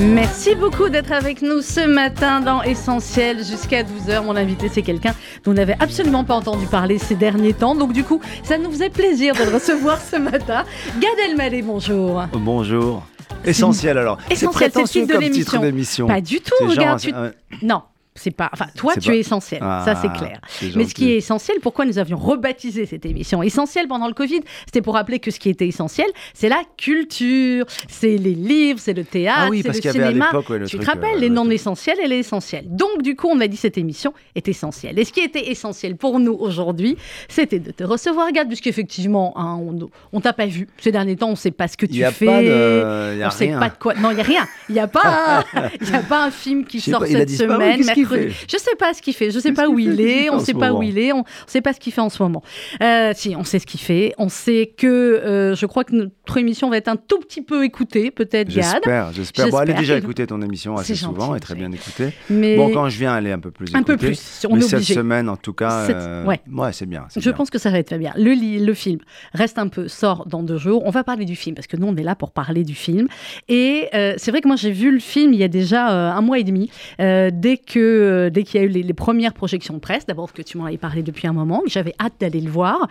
Merci beaucoup d'être avec nous ce matin dans Essentiel jusqu'à 12h. Mon invité, c'est quelqu'un dont on n'avait absolument pas entendu parler ces derniers temps. Donc, du coup, ça nous faisait plaisir de le recevoir ce matin. Gad Elmaleh, bonjour. Bonjour. Essentiel alors. Essentiel, c'est le titre de comme titre l'émission. d'émission. Pas du tout, genre, regarde. tu- euh, Non. C'est pas. Enfin, toi, tu pas- es essentiel. ça, c'est Ah, clair. Mais ce qui est essentiel, pourquoi nous avions rebaptisé cette émission Essentiel pendant le Covid, c'était pour rappeler que ce qui était essentiel, c'est la culture, c'est les livres, c'est le théâtre, Ah oui, c'est le cinéma. ouais, le tu truc, te rappelles, euh, les le non essentiels et les essentiels. Donc, du coup, on a dit cette émission est essentielle. Et ce qui était essentiel pour nous aujourd'hui, c'était de te recevoir, Gad, puisqu'effectivement, hein, on, on t'a pas vu ces derniers temps, on sait pas ce que tu Il y a fais. pas de. Y a on sait rien. pas de quoi. Non, il y a rien. Il y a pas. Il y a pas un film qui sort cette semaine, fait Je sais pas ce qu'il fait. Je sais pas où il est. On sait pas où il est. On sait pas ce qu'il fait en ce moment. Euh, si, on sait ce qu'il fait. On sait que euh, je crois que notre émission va être un tout petit peu écoutée, peut-être, Gad. J'espère, j'espère. Bon, elle est déjà écoutée ton émission assez souvent gentil, et très bien écoutée. Mais Bon, quand je viens, elle est un peu plus un peu écoutée. plus. On Mais est cette obligé. semaine, en tout cas, Cette- euh, ouais. c'est bien. Je bien. pense que ça va être très bien. Le, li- le film reste un peu, sort dans deux jours. On va parler du film parce que nous, on est là pour parler du film. Et euh, c'est vrai que moi, j'ai vu le film il y a déjà un mois et demi, dès que euh, dès qu'il y a eu les, premières projections de presse. D'abord, que tu m'en avais parlé depuis un moment, j'avais hâte d'aller le voir.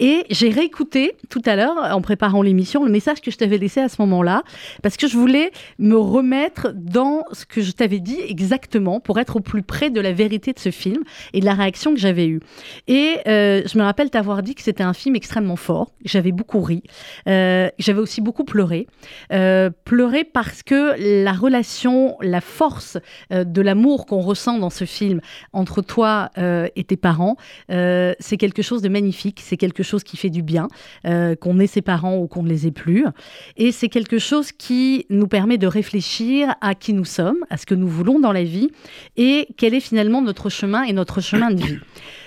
Et j'ai réécouté tout à l'heure, en préparant l'émission, le message que je t'avais laissé à ce moment-là, parce que je voulais me remettre dans ce que je t'avais dit exactement pour être au plus près de la vérité de ce film et de la réaction que j'avais eue. Et euh, je me rappelle t'avoir dit que c'était un film extrêmement fort. J'avais beaucoup ri. Euh, j'avais aussi beaucoup pleuré. Euh, pleuré parce que la relation, la force de l'amour qu'on ressent dans ce film entre toi euh, et tes parents, euh, c'est quelque chose de magnifique. C'est quelque chose qui fait du bien, euh, qu'on ait ses parents ou qu'on ne les ait plus. Et c'est quelque chose qui nous permet de réfléchir à qui nous sommes, à ce que nous voulons dans la vie et quel est finalement notre chemin et notre chemin de vie.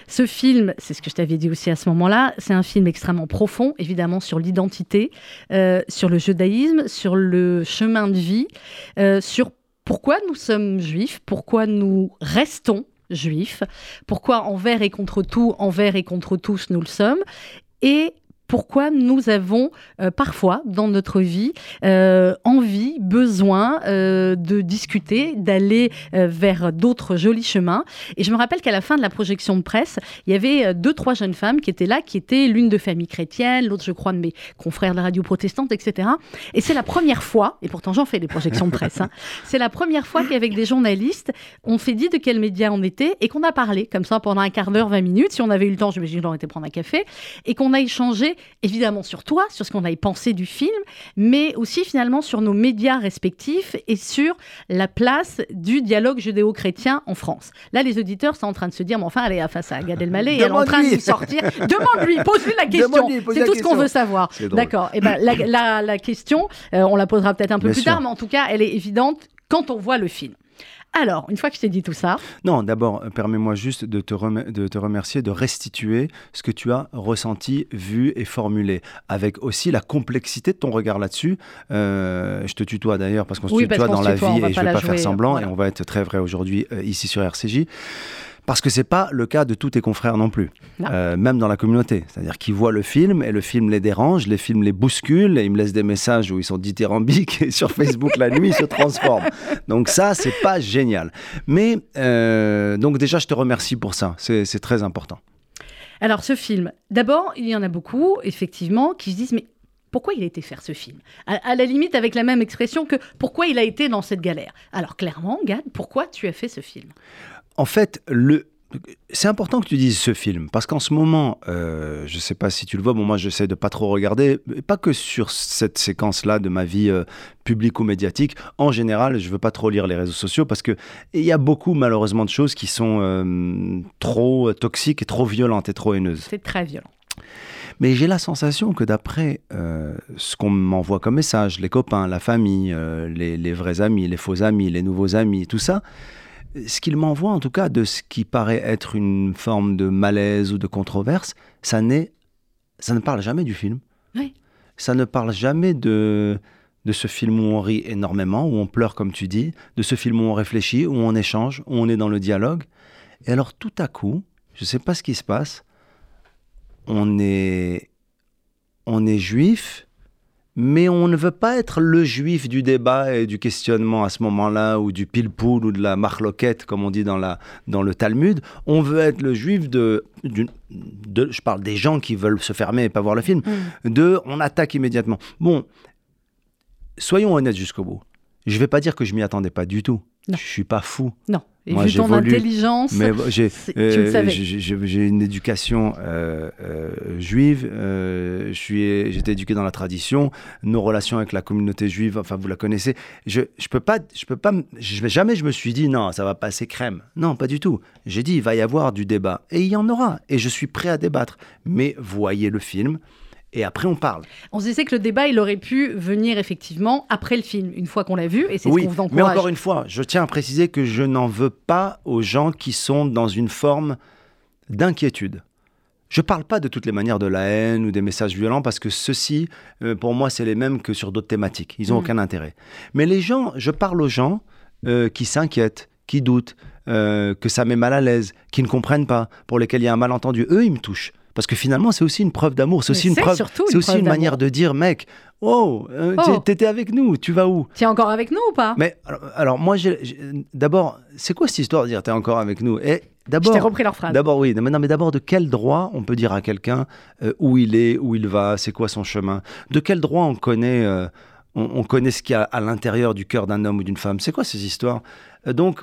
Ce film, c'est ce que je t'avais dit aussi à ce moment-là, c'est un film extrêmement profond, évidemment, sur l'identité, sur le judaïsme, sur le chemin de vie, euh, sur pourquoi nous sommes juifs, pourquoi nous restons juifs, pourquoi envers et contre tout, envers et contre tous nous le sommes, et pourquoi nous avons euh, parfois dans notre vie euh, envie, besoin euh, de discuter, d'aller euh, vers d'autres jolis chemins. Et je me rappelle qu'à la fin de la projection de presse, il y avait euh, deux, trois jeunes femmes qui étaient là, qui étaient l'une de famille chrétienne, l'autre, je crois, de mes confrères de la radio protestante, etc. Et c'est la première fois, et pourtant j'en fais des projections de presse, hein, c'est la première fois qu'avec des journalistes, on fait dit de quel média on était et qu'on a parlé comme ça pendant un quart d'heure, 20 minutes. Si on avait eu le temps, j'imagine qu'on aurait été prendre un café et qu'on a échangé évidemment sur toi, sur ce qu'on avait pensé du film, mais aussi finalement sur nos médias respectifs et sur la place du dialogue judéo-chrétien en France. Là, les auditeurs sont en train de se dire, mais enfin, elle est face à Gad Elmaleh et elle est en train de nous sortir. Demande-lui, pose-lui la question. C'est tout ce qu'on question. veut savoir. D'accord. Et ben, la, la- la question, euh, on la posera peut-être un peu Bien plus sûr. tard, mais en tout cas, elle est évidente quand on voit le film. Alors, une fois que je t'ai dit tout ça, Non, d'abord, euh, permets-moi juste de te, rem- de te remercier, de restituer ce que tu as ressenti, vu et formulé, avec aussi la complexité de ton regard là-dessus. Euh, je te tutoie d'ailleurs parce qu'on se Oui, tutoie dans la vie et je ne vais pas faire semblant voilà. et on va être très vrai aujourd'hui euh, ici sur RCJ. Parce que c'est pas le cas de tous tes confrères non plus, Non. Euh, même dans la communauté. C'est-à-dire qu'ils voient le film et le film les dérange, les films les bousculent et ils me laissent des messages où ils sont dithyrambiques et sur Facebook la nuit ils se transforment. Donc ça, c'est pas génial. Mais euh, donc déjà, je te remercie pour ça. C'est c'est très important. Alors, ce film, d'abord, il y en a beaucoup, effectivement, qui se disent, mais pourquoi il a été faire ce film? À, à la limite, avec la même expression que pourquoi il a été dans cette galère. Alors, clairement, Gad, pourquoi tu as fait ce film? En fait, le c'est important que tu dises ce film parce qu'en ce moment, euh, je sais pas si tu le vois, bon moi j'essaie de pas trop regarder, pas que sur cette séquence-là de ma vie euh, publique ou médiatique. En général, je veux pas trop lire les réseaux sociaux parce que il y a beaucoup malheureusement de choses qui sont euh, trop toxiques et trop violentes et trop haineuses. C'est très violent. Mais j'ai la sensation que d'après euh, ce qu'on m'envoie comme message, les copains, la famille, euh, les, les vrais amis, les faux amis, les nouveaux amis, tout ça, ce qu'il m'envoie en tout cas de ce qui paraît être une forme de malaise ou de controverse, ça, n'est, ça ne parle jamais du film. Oui. Ça ne parle jamais de, de ce film où on rit énormément, où on pleure comme tu dis, de ce film où on réfléchit, où on échange, où on est dans le dialogue. Et alors tout à coup, je ne sais pas ce qui se passe, on est, on est juif, mais on ne veut pas être le juif du débat et du questionnement à ce moment-là, ou du pile-poule, ou de la marloquette, comme on dit dans, la, dans le Talmud. On veut être le juif de, de, Je parle des gens qui veulent se fermer et pas voir le film. Mm. De on attaque immédiatement. Bon, soyons honnêtes jusqu'au bout. Je ne vais pas dire que je m'y attendais pas du tout. Non. Je suis pas fou. Non. Et Moi, vu ton intelligence, Mais j'ai euh, j'ai- j'ai j'ai une éducation euh, euh, juive. euh, je suis, j'étais éduqué dans la tradition. Nos relations avec la communauté juive, enfin vous la connaissez. Je, je peux pas, je peux pas, je jamais. Je me suis dit non, ça va passer crème. Non, pas du tout. J'ai dit il va y avoir du débat et il y en aura. Et je suis prêt à débattre. Mais voyez le film et après on parle. on se disait que le débat, il aurait pu venir effectivement après le film, une fois qu'on l'a vu, et c'est Oui, ce qu'on vous mais encore une fois, je tiens à préciser que je n'en veux pas aux gens qui sont dans une forme d'inquiétude. Je parle pas de toutes les manières de la haine ou des messages violents parce que ceux-ci, euh, pour moi, c'est les mêmes que sur d'autres thématiques. Ils n'ont Mm. aucun intérêt. Mais les gens, je parle aux gens euh, qui s'inquiètent, qui doutent, euh, que ça met mal à l'aise, qui ne comprennent pas, pour lesquels il y a un malentendu. Eux, ils me touchent. Parce que finalement, c'est aussi une preuve d'amour. C'est aussi une preuve. C'est aussi une manière de dire, mec, oh, euh, Oh. t'es- t'étais avec nous, tu vas où? Tiens encore avec nous ou pas? Mais alors, alors, moi, d'abord, c'est quoi cette histoire de dire t'es encore avec nous? Et d'abord, repris leur phrase. d'abord oui, mais non, mais d'abord de quel droit on peut dire à quelqu'un euh, où il est, où il va, c'est quoi son chemin? De quel droit on connaît, euh, on, on connaît ce qu'il y a à l'intérieur du cœur d'un homme ou d'une femme? C'est quoi ces histoires? Donc,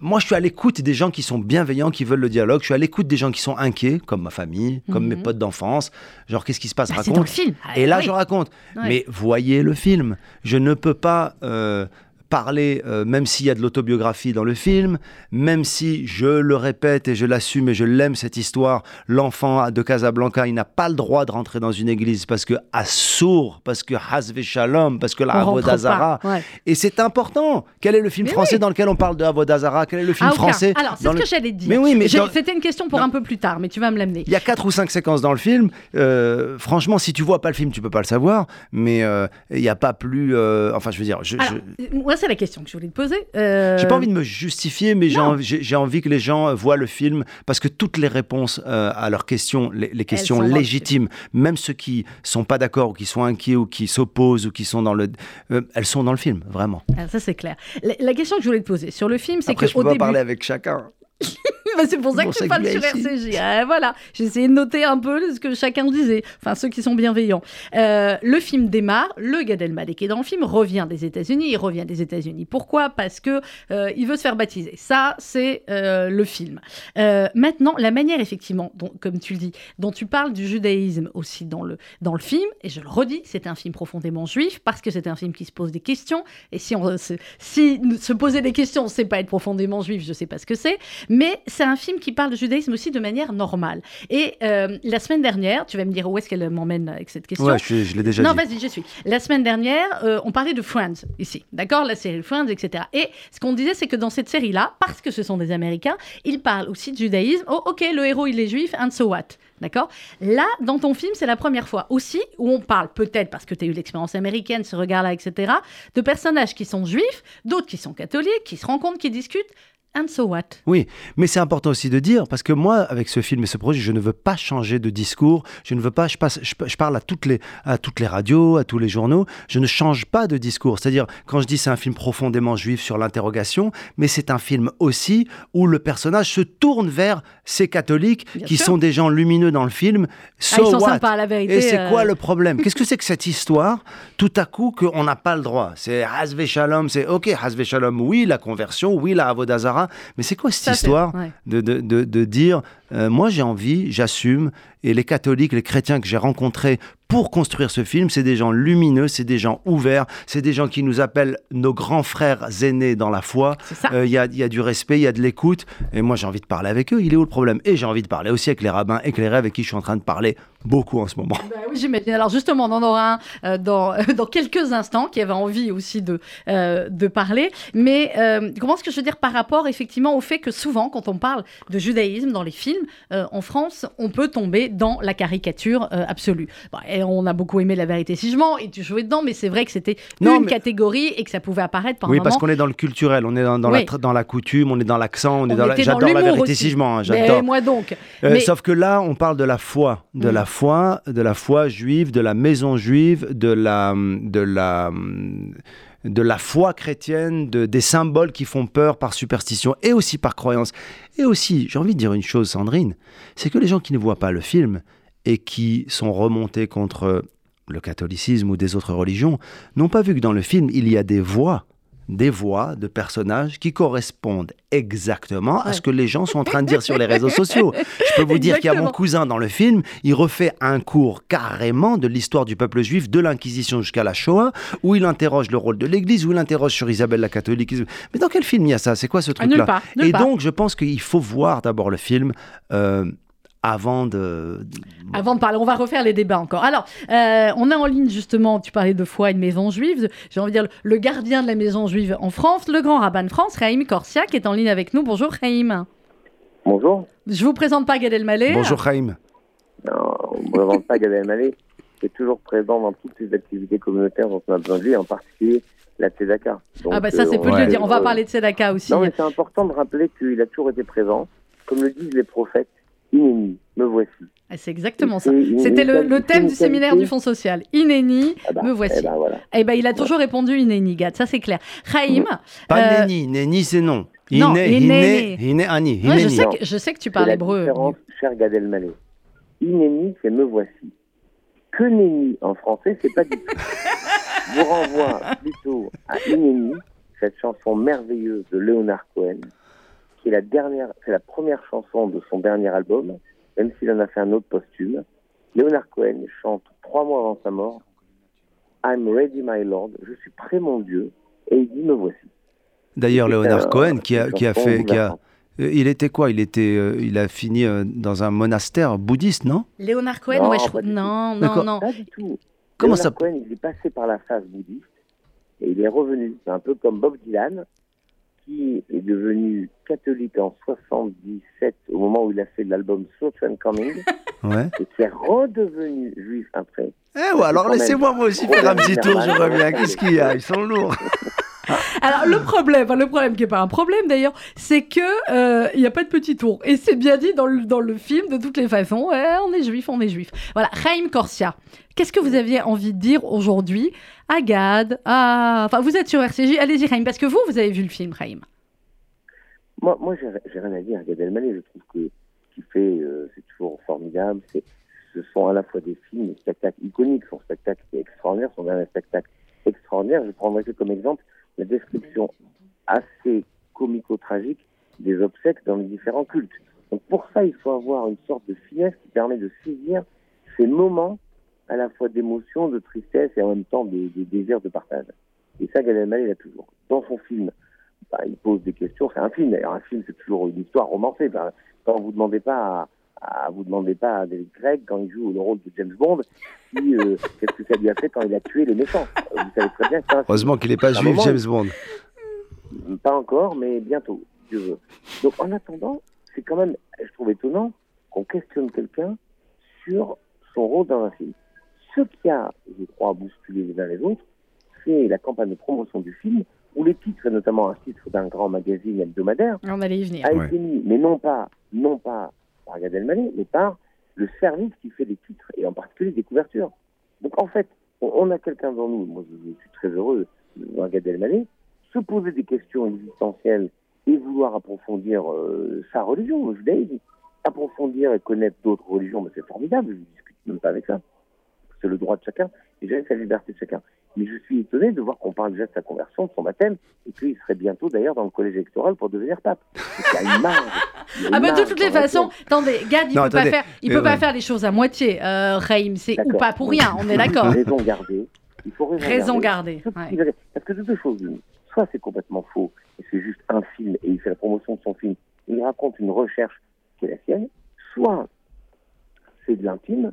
moi, je suis à l'écoute des gens qui sont bienveillants, qui veulent le dialogue. Je suis à l'écoute des gens qui sont inquiets, comme ma famille, comme Mhm. mes potes d'enfance. Genre, qu'est-ce qui se passe? Bah, c'est dans le Raconte. film. Et là, Ah, je raconte. Ouais. Mais voyez le film. Je ne peux pas euh, parler, euh, même s'il y a de l'autobiographie dans le film, même si je le répète et je l'assume et je l'aime cette histoire, l'enfant de Casablanca, il n'a pas le droit de rentrer dans une église parce que Assour, parce que Hazve Shalom, parce que la Avodazara. Ouais. Et c'est important. Quel est le film Mais français oui. dans lequel on parle de Avodazara Quel est le film Ah, français Alors, c'est ce le- que j'allais dire. Mais oui, mais dans- C'était une question pour Non. un peu plus tard, mais tu vas me l'amener. il y a quatre ou cinq séquences dans le film. Euh, franchement, si tu vois pas le film, tu peux pas le savoir. Mais euh, il n'y a pas plus. euh, enfin, je veux dire, je, Alors, je- moi, c'est la question que je voulais te poser. Euh, J'ai pas envie de me justifier, mais j'ai envie, que les gens euh, voient le film parce que toutes les réponses euh, à leurs questions, les, les questions légitimes, même ceux qui sont pas d'accord ou qui sont inquiets ou qui s'opposent ou qui sont dans le, euh, elles sont dans le film, vraiment. Ah, ça, c'est clair. La, la question que je voulais te poser sur le film, c'est Après, je peux qu'au pas début. parler avec chacun. Bah, c'est pour ça que tu parles qu'il sur. RCJ. Ah, voilà, j'ai essayé de noter un peu ce que chacun disait, enfin ceux qui sont bienveillants. Euh, le film démarre, le Gad Elmaleh qui est dans le film revient des États-Unis. Il revient des États-Unis. Pourquoi? Parce que euh, il veut se faire baptiser. Ça, c'est euh, le film. Maintenant, la manière effectivement, dont, comme tu le dis, dont tu parles du judaïsme aussi dans le dans le film, et je le redis, c'est un film profondément juif parce que c'est un film qui se pose des questions. Et si on se, si se poser des questions, c'est pas être profondément juif, je sais pas ce que c'est. Mais c'est un film qui parle de judaïsme aussi de manière normale. Et euh, la semaine dernière, tu vas me dire où est-ce qu'elle m'emmène avec cette question. Ouais, je, je l'ai déjà Non, dit. vas-y, je suis. La semaine dernière, euh, on parlait de Friends ici, d'accord? La série Friends, etc. Et ce qu'on disait, c'est que dans cette série-là, parce que ce sont des Américains, ils parlent aussi de judaïsme. Oh, ok, le héros, il est juif, and so what D'accord? Là, dans ton film, c'est la première fois aussi où on parle, peut-être parce que tu as eu l'expérience américaine, ce regard-là, etc., de personnages qui sont juifs, d'autres qui sont catholiques, qui se rencontrent, qui discutent, and so what? Oui, mais c'est important aussi de dire, parce que moi, avec ce film et ce projet, je ne veux pas changer de discours, je ne veux pas, je, passe, je, je parle à toutes, les, à toutes les radios, à tous les journaux, je ne change pas de discours. C'est-à-dire, quand je dis c'est un film profondément juif sur l'interrogation, mais c'est un film aussi où le personnage se tourne vers ces catholiques Bien qui sûr. sont des gens lumineux dans le film. So Ah, ils sont what? sympas, la vérité. et c'est euh, quoi le problème? Qu'est-ce que c'est que cette histoire? Tout à coup, qu'on n'a pas le droit. C'est Hazve Shalom, c'est OK, Hazve Shalom, oui, la conversion, oui, la Avodazara. Mais c'est quoi cette ça, histoire ouais. de, de, de, de dire euh, moi j'ai envie, j'assume, et les catholiques, les chrétiens que j'ai rencontrés pour construire ce film, c'est des gens lumineux, c'est des gens ouverts, c'est des gens qui nous appellent nos grands frères aînés dans la foi. C'est ça. Euh, Il y, a, il y a du respect, il y a de l'écoute, et moi j'ai envie de parler avec eux. Il est où le problème? Et j'ai envie de parler aussi avec les rabbins éclairés avec qui je suis en train de parler beaucoup en ce moment. Bah oui, j'imagine. Alors justement, on en aura un euh, dans, dans quelques instants qui avait envie aussi de, euh, de parler. Mais euh, comment est-ce que je veux dire par rapport effectivement au fait que souvent, quand on parle de judaïsme dans les films, euh, en France, on peut tomber est dans la caricature euh, absolue. Bon, et on a beaucoup aimé La vérité si je mens et tu jouais dedans, mais c'est vrai que c'était une mais- catégorie et que ça pouvait apparaître par Oui, parce qu'on est dans le culturel, on est dans, dans Oui. la, tra- dans la coutume, on est dans l'accent, on est dans la... J'adore la vérité aussi. si je mens, hein, Mais j'adore. moi donc. Euh, Mais- Sauf que là, on parle de la foi, de Mm. la foi, de la foi juive, de la maison juive, de la, de la, de la foi chrétienne, de, des symboles qui font peur par superstition et aussi par croyance. Et aussi, j'ai envie de dire une chose, Sandrine, c'est que les gens qui ne voient pas le film et qui sont remontés contre le catholicisme ou des autres religions n'ont pas vu que dans le film, il y a des voix des voix de personnages qui correspondent exactement à ce que les gens sont en train de dire sur les réseaux sociaux. Je peux vous dire qu'il y a mon cousin dans le film, il refait un cours carrément de l'histoire du peuple juif, de l'Inquisition jusqu'à la Shoah, où il interroge le rôle de l'Église, où il interroge sur Isabelle la catholique. Mais dans quel film il y a ça? C'est quoi ce Ah, truc-là? Et donc, je pense qu'il faut voir d'abord le film euh, avant de... Avant de parler, on va refaire les débats encore. Alors, euh, on a en ligne justement, tu parlais de foi et de maison juive, j'ai envie de dire le gardien de la maison juive en France, le grand rabbin de France, Raïm Korsia, qui est en ligne avec nous. Bonjour Raïm. Bonjour. Je vous présente pas Gad Elmaleh. Bonjour. Non, on ne présente pas Gad Elmaleh, qui est toujours présent dans toutes les activités communautaires dont on a besoin de lui, en particulier la Tzedaka. Donc, Ah bah ça c'est peu de le dire. On va parler de Sedaka aussi. Non, mais c'est important de rappeler qu'il a toujours été présent. Comme le disent les prophètes, Inéni, me voici. Ah, C'est exactement ça. C'était le, thème du séminaire du Fonds social. Inéni, Ah bah, me voici. eh ben, voilà. Eh ben, il a toujours répondu Inéni, Gad, ça c'est clair. Raïm, Pas Euh, Néni, Néni c'est non. non, Iné, Iné. Iné, Iné, ouais, je, Inéni. sais Non. que, je sais que tu parles hébreu. différence, cher Gad Elmaleh. Inéni, c'est me voici. Que nenni en français, c'est pas du tout. Je vous renvoie plutôt à Inéni, cette chanson merveilleuse de Leonard Cohen, qui est la dernière, c'est la première chanson de son dernier album, même s'il en a fait un autre posthume. Leonard Cohen chante trois mois avant sa mort I'm ready, my lord. Je suis prêt, mon Dieu. Et il dit me voici. D'ailleurs, C'est Léonard un- Cohen, qui a, qui a fait, qui a, euh, il était quoi? Il était, euh, il a fini euh, dans un monastère bouddhiste, non? Léonard Cohen, Non, ouais, je- non, non, non. Pas du tout. Comment Leonard ça- Cohen, il est passé par la phase bouddhiste et il est revenu. C'est un peu comme Bob Dylan, qui est devenu catholique en 77 au moment où il a fait l'album Search and Coming Ouais. et qui est redevenu juif après. Eh ouais, alors laissez-moi moi aussi faire un petit tour, je reviens. Qu'est-ce qu'il y a? Ils sont lourds. Alors le problème, le problème qui est pas un problème d'ailleurs, c'est que euh, il y a pas de petit tour et c'est bien dit dans le, dans le film de toutes les façons. On est juif, on est juif. Voilà, Chaim Korsia. Qu'est-ce que vous aviez envie de dire aujourd'hui? À Gad à... Enfin, vous êtes sur RCJ. Allez-y, Chaim, parce que vous, vous avez vu le film, Chaim. Moi, moi j'ai rien à dire à Gad Elmaleh. Je trouve que ce qu'il fait, euh, c'est toujours formidable. Ce sont à la fois des films, des spectacles iconiques. Son spectacle est extraordinaire, son dernier spectacle extraordinaire. Je prendrai que comme exemple la description assez comico-tragique des obsèques dans les différents cultes. Donc pour ça, il faut avoir une sorte de finesse qui permet de saisir ces moments à la fois d'émotion, de tristesse et en même temps de, de désir de partage. Et ça, Gad Elmaleh l'a toujours. Dans son film, bah, il pose des questions. C'est un film. D'ailleurs, un film, c'est toujours une histoire romancée. Bah, quand vous demandez pas à, à- vous demandez pas à David Craig quand il joue le rôle de James Bond, si, euh, qu'est-ce que ça lui a fait quand il a tué les méchants. Euh, Vous savez très bien que film. Heureusement qu'il n'est pas juif, moment, James Bond. Pas encore, mais bientôt, si Dieu veut. Donc en attendant, c'est quand même, je trouve étonnant qu'on questionne quelqu'un sur son rôle dans un film. Ce qui a, je crois, bousculé les uns les autres, c'est la campagne de promotion du film, où les titres, et notamment un titre d'un grand magazine hebdomadaire, On allait y venir. a Ouais. été mis, mais non pas, non pas par Gad Elmaleh, mais par le service qui fait les titres, et en particulier des couvertures. Donc en fait, on, a quelqu'un dans nous, moi je, suis très heureux de voir Gad se poser des questions existentielles et vouloir approfondir euh, sa religion, le judaïsme. Approfondir et connaître d'autres religions, mais c'est formidable, je ne discute même pas avec ça. C'est le droit de chacun, et j'ai sa liberté de chacun. Mais je suis étonné de voir qu'on parle déjà de sa conversion, de son baptême, et qu'il serait bientôt d'ailleurs dans le collège électoral pour devenir pape. Il y a une marge. Ah bah de toutes les façons, attendez, Gad, il Non, peut pas faire, il peut pas faire les choses à moitié. Euh, Chaim, c'est ou pas pour rien, on est d'accord. Raison gardée. Il faut raison, Raison garder. ouais. Parce que de deux choses l'une. Soit c'est complètement faux, et c'est juste un film, et il fait la promotion de son film, et il raconte une recherche qui est la sienne, soit c'est de l'intime,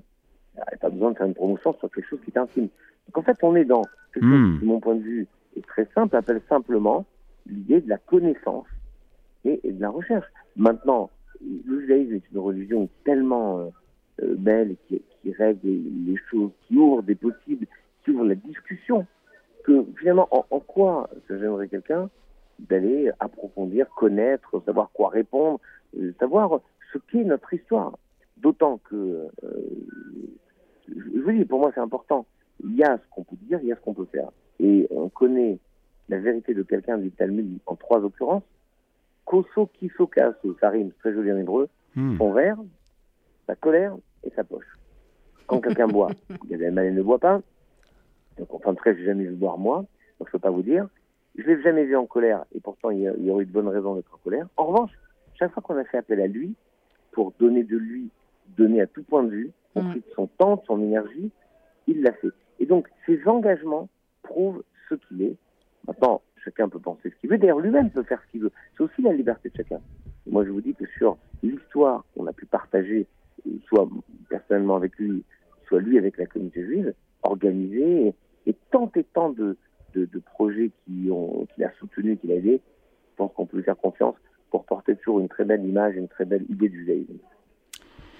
il n'y a pas besoin de faire une promotion sur quelque chose qui est intime. Donc en fait, on est dans quelque chose Hmm. qui, de mon point de vue, est très simple, appelle simplement l'idée de la connaissance et, et de la recherche. Maintenant, le judaïsme est une religion tellement, euh, euh, belle, qui, qui règle les choses, qui ouvre des possibles, qui ouvre la discussion. Que finalement, en, quoi ça gênerait quelqu'un d'aller approfondir, connaître, savoir quoi répondre, euh, savoir ce qu'est notre histoire. D'autant que, je vous dis, pour moi c'est important. Il y a ce qu'on peut dire, il y a ce qu'on peut faire. Et on connaît la vérité de quelqu'un du Talmud en trois occurrences. Koso, Kiso, Kaso, ça rime très joli en hébreu, Hmm. son verre, sa colère et sa poche. Quand quelqu'un boit, Gad Elmaleh ne boit pas, donc en fin de presse, j'ai jamais vu boire moi, donc je peux pas vous dire. Je l'ai jamais vu en colère, et pourtant il y, a, il y aurait eu de bonnes raisons d'être en colère. En revanche, chaque fois qu'on a fait appel à lui, pour donner de lui, donner à tout point de vue, Mm. compris de son temps, de son énergie, il l'a fait. Et donc, ses engagements prouvent ce qu'il est. Maintenant, chacun peut penser ce qu'il veut. D'ailleurs, lui-même peut faire ce qu'il veut. C'est aussi la liberté de chacun. Et moi, je vous dis que sur l'histoire qu'on a pu partager, soit personnellement avec lui, soit lui avec la communauté juive, organisée, et, et tant et tant de, de, de projets qui qu'il a soutenus, qu'il a aidés, je pense qu'on peut lui faire confiance pour porter toujours une très belle image, une très belle idée du judaïsme.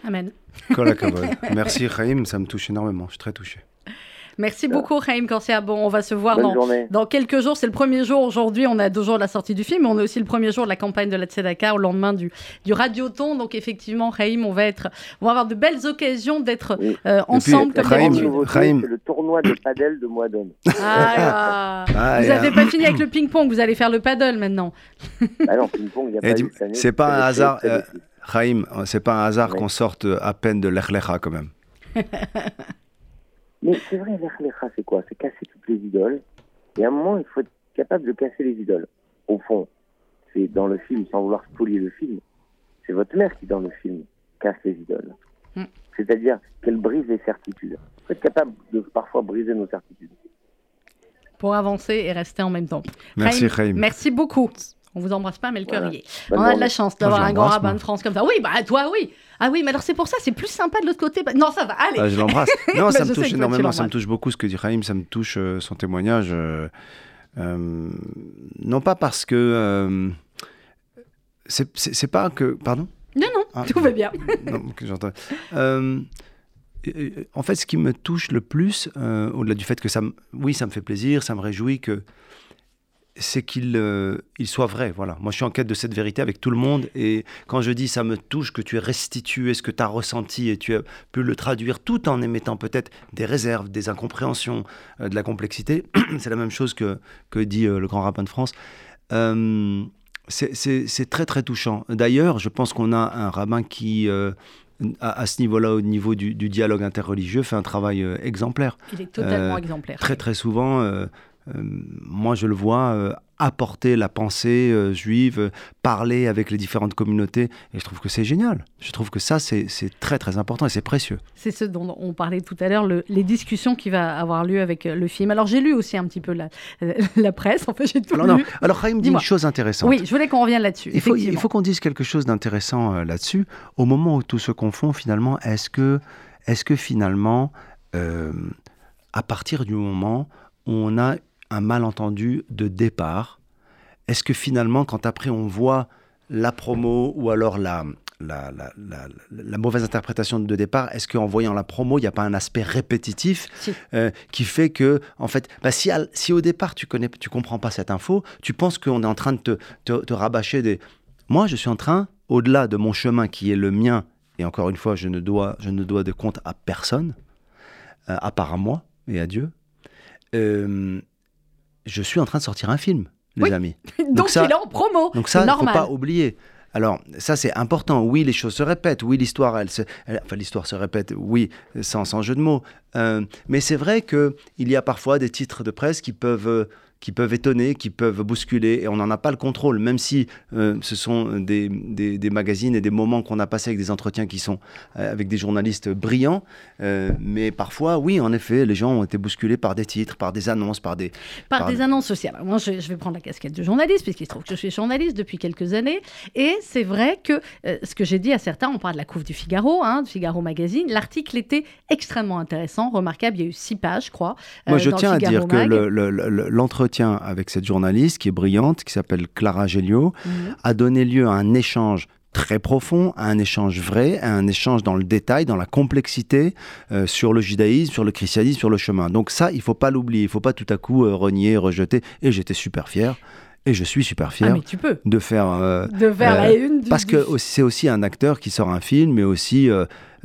Amen. Kol hakavod. Merci Chaim, ça me touche énormément, je suis très touché. Merci beaucoup, Raïm Corsia. Bon, on va se voir dans, quelques jours. C'est le premier jour. Aujourd'hui, on a deux jours de la sortie du film. mais On a aussi le premier jour de la campagne de la Tzedaka au lendemain du, du Radioton. Donc, effectivement, Raïm, on va être, on va avoir de belles occasions d'être euh, ensemble comme Raïm. C'est le tournoi de padel de Moadone. Ah, Ah, vous et, n'avez euh, pas fini avec le ping-pong. Vous allez faire le paddle maintenant. bah non, ping-pong, il n'y a pas c'est pas un hasard, euh. Chaim, c'est pas un hasard qu'on sorte à peine de l'Echlecha quand même. Mais c'est vrai, l'Echlecha, c'est quoi? C'est casser toutes les idoles. Et à un moment, il faut être capable de casser les idoles. Au fond, c'est dans le film, sans vouloir spolier le film, c'est votre mère qui, dans le film, casse les idoles. Mm. C'est-à-dire qu'elle brise les certitudes. Il faut être capable de parfois briser nos certitudes. Pour avancer et rester en même temps. Merci Chaim, Chaim. Merci beaucoup. On vous embrasse pas, mais le cœur Voilà. y est. Bonne On a de la chance d'avoir un grand rabbin moi. de France comme ça. Oui, bah toi, oui. Ah oui, mais alors c'est pour ça, c'est plus sympa de l'autre côté. Bah, Non, ça va, allez. Ah, je l'embrasse. Non, Bah, ça me touche énormément, ça me touche beaucoup ce que dit Chaim, ça me touche euh, son témoignage. euh, euh, non pas parce que... euh, c'est pas que... Pardon? Non, non, Ah, tout va bien. non, que j'entends. En fait, ce qui me touche le plus, euh, au-delà du fait que ça, me- oui, ça me fait plaisir, ça me réjouit que c'est qu'il euh, il soit vrai. Voilà. Moi, je suis en quête de cette vérité avec tout le monde. Et quand je dis ça me touche, que tu aies restitué ce que tu as ressenti et tu as pu le traduire tout en émettant peut-être des réserves, des incompréhensions, euh, de la complexité, c'est la même chose que, que dit euh, le grand rabbin de France. C'est- très très touchant. D'ailleurs, je pense qu'on a un rabbin qui, à, ce niveau-là, au niveau du, du dialogue interreligieux, fait un travail euh, exemplaire. Il est totalement Euh, exemplaire. Très très souvent, euh, moi je le vois euh, apporter la pensée euh, juive, euh, parler avec les différentes communautés, et je trouve que c'est génial. Je trouve que ça c'est très très important et c'est précieux. C'est ce dont on parlait tout à l'heure, le- les discussions qui va avoir lieu avec euh, le film. Alors j'ai lu aussi un petit peu la, euh, la presse, en fait j'ai tout Alors, non, lu. alors Chaim dit une chose intéressante. Oui, je voulais qu'on revienne là-dessus. Il faut, il effectivement. faut qu'on dise quelque chose d'intéressant euh, là-dessus. Au moment où tout se confond, finalement, est-ce que, est que finalement, euh, à partir du moment où on a un malentendu de départ, est-ce que finalement, quand après on voit la promo ou alors la, la, la, la- la mauvaise interprétation de départ, est-ce qu'en voyant la promo, il n'y a pas un aspect répétitif Si. euh, qui fait que, en fait, bah, si, à- si au départ tu connais, tu comprends pas cette info, tu penses qu'on est en train de te, te, te rabâcher des. Moi, je suis en train, au-delà de mon chemin qui est le mien, et encore une fois, je ne dois, je ne dois de compte à personne, euh, à part à moi et à Dieu. euh, je suis en train de sortir un film, les Oui. amis. Donc, ça- il est en promo. Donc ça, il ne faut pas oublier. Alors, ça, c'est important. Oui, les choses se répètent. Oui, l'histoire, elle se... elle- Enfin, l'histoire se répète, oui, sans, sans jeu de mots. Euh, mais c'est vrai qu'il y a parfois des titres de presse qui peuvent, euh, qui peuvent étonner, qui peuvent bousculer, et on n'en a pas le contrôle, même si euh, ce sont des, des- des magazines et des moments qu'on a passés avec des entretiens qui sont euh, avec des journalistes brillants. Euh, mais parfois, oui, en effet, les gens ont été bousculés par des titres, par des annonces, par des... Par des annonces sociales. Alors, moi, je, je vais prendre la casquette de journaliste, puisqu'il se trouve que je suis journaliste depuis quelques années. Et c'est vrai que ce que j'ai dit à certains, on parle de la couve du Figaro, hein, du Figaro Magazine. L'article était extrêmement intéressant, remarquable. Il y a eu six pages, je crois. Moi, je tiens à dire que Mag. le- le- le- avec cette journaliste qui est brillante, qui s'appelle Clara Gelio, Mhm. a donné lieu à un échange très profond, à un échange vrai, à un échange dans le détail, dans la complexité euh, sur le judaïsme, sur le christianisme, sur le chemin. Donc ça, il faut pas l'oublier, il faut pas tout à coup euh, renier, rejeter. Et j'étais super fier. Et je suis super fier Ah, mais tu peux. de faire euh, De faire la une du. parce que c'est aussi un acteur qui sort un film, mais aussi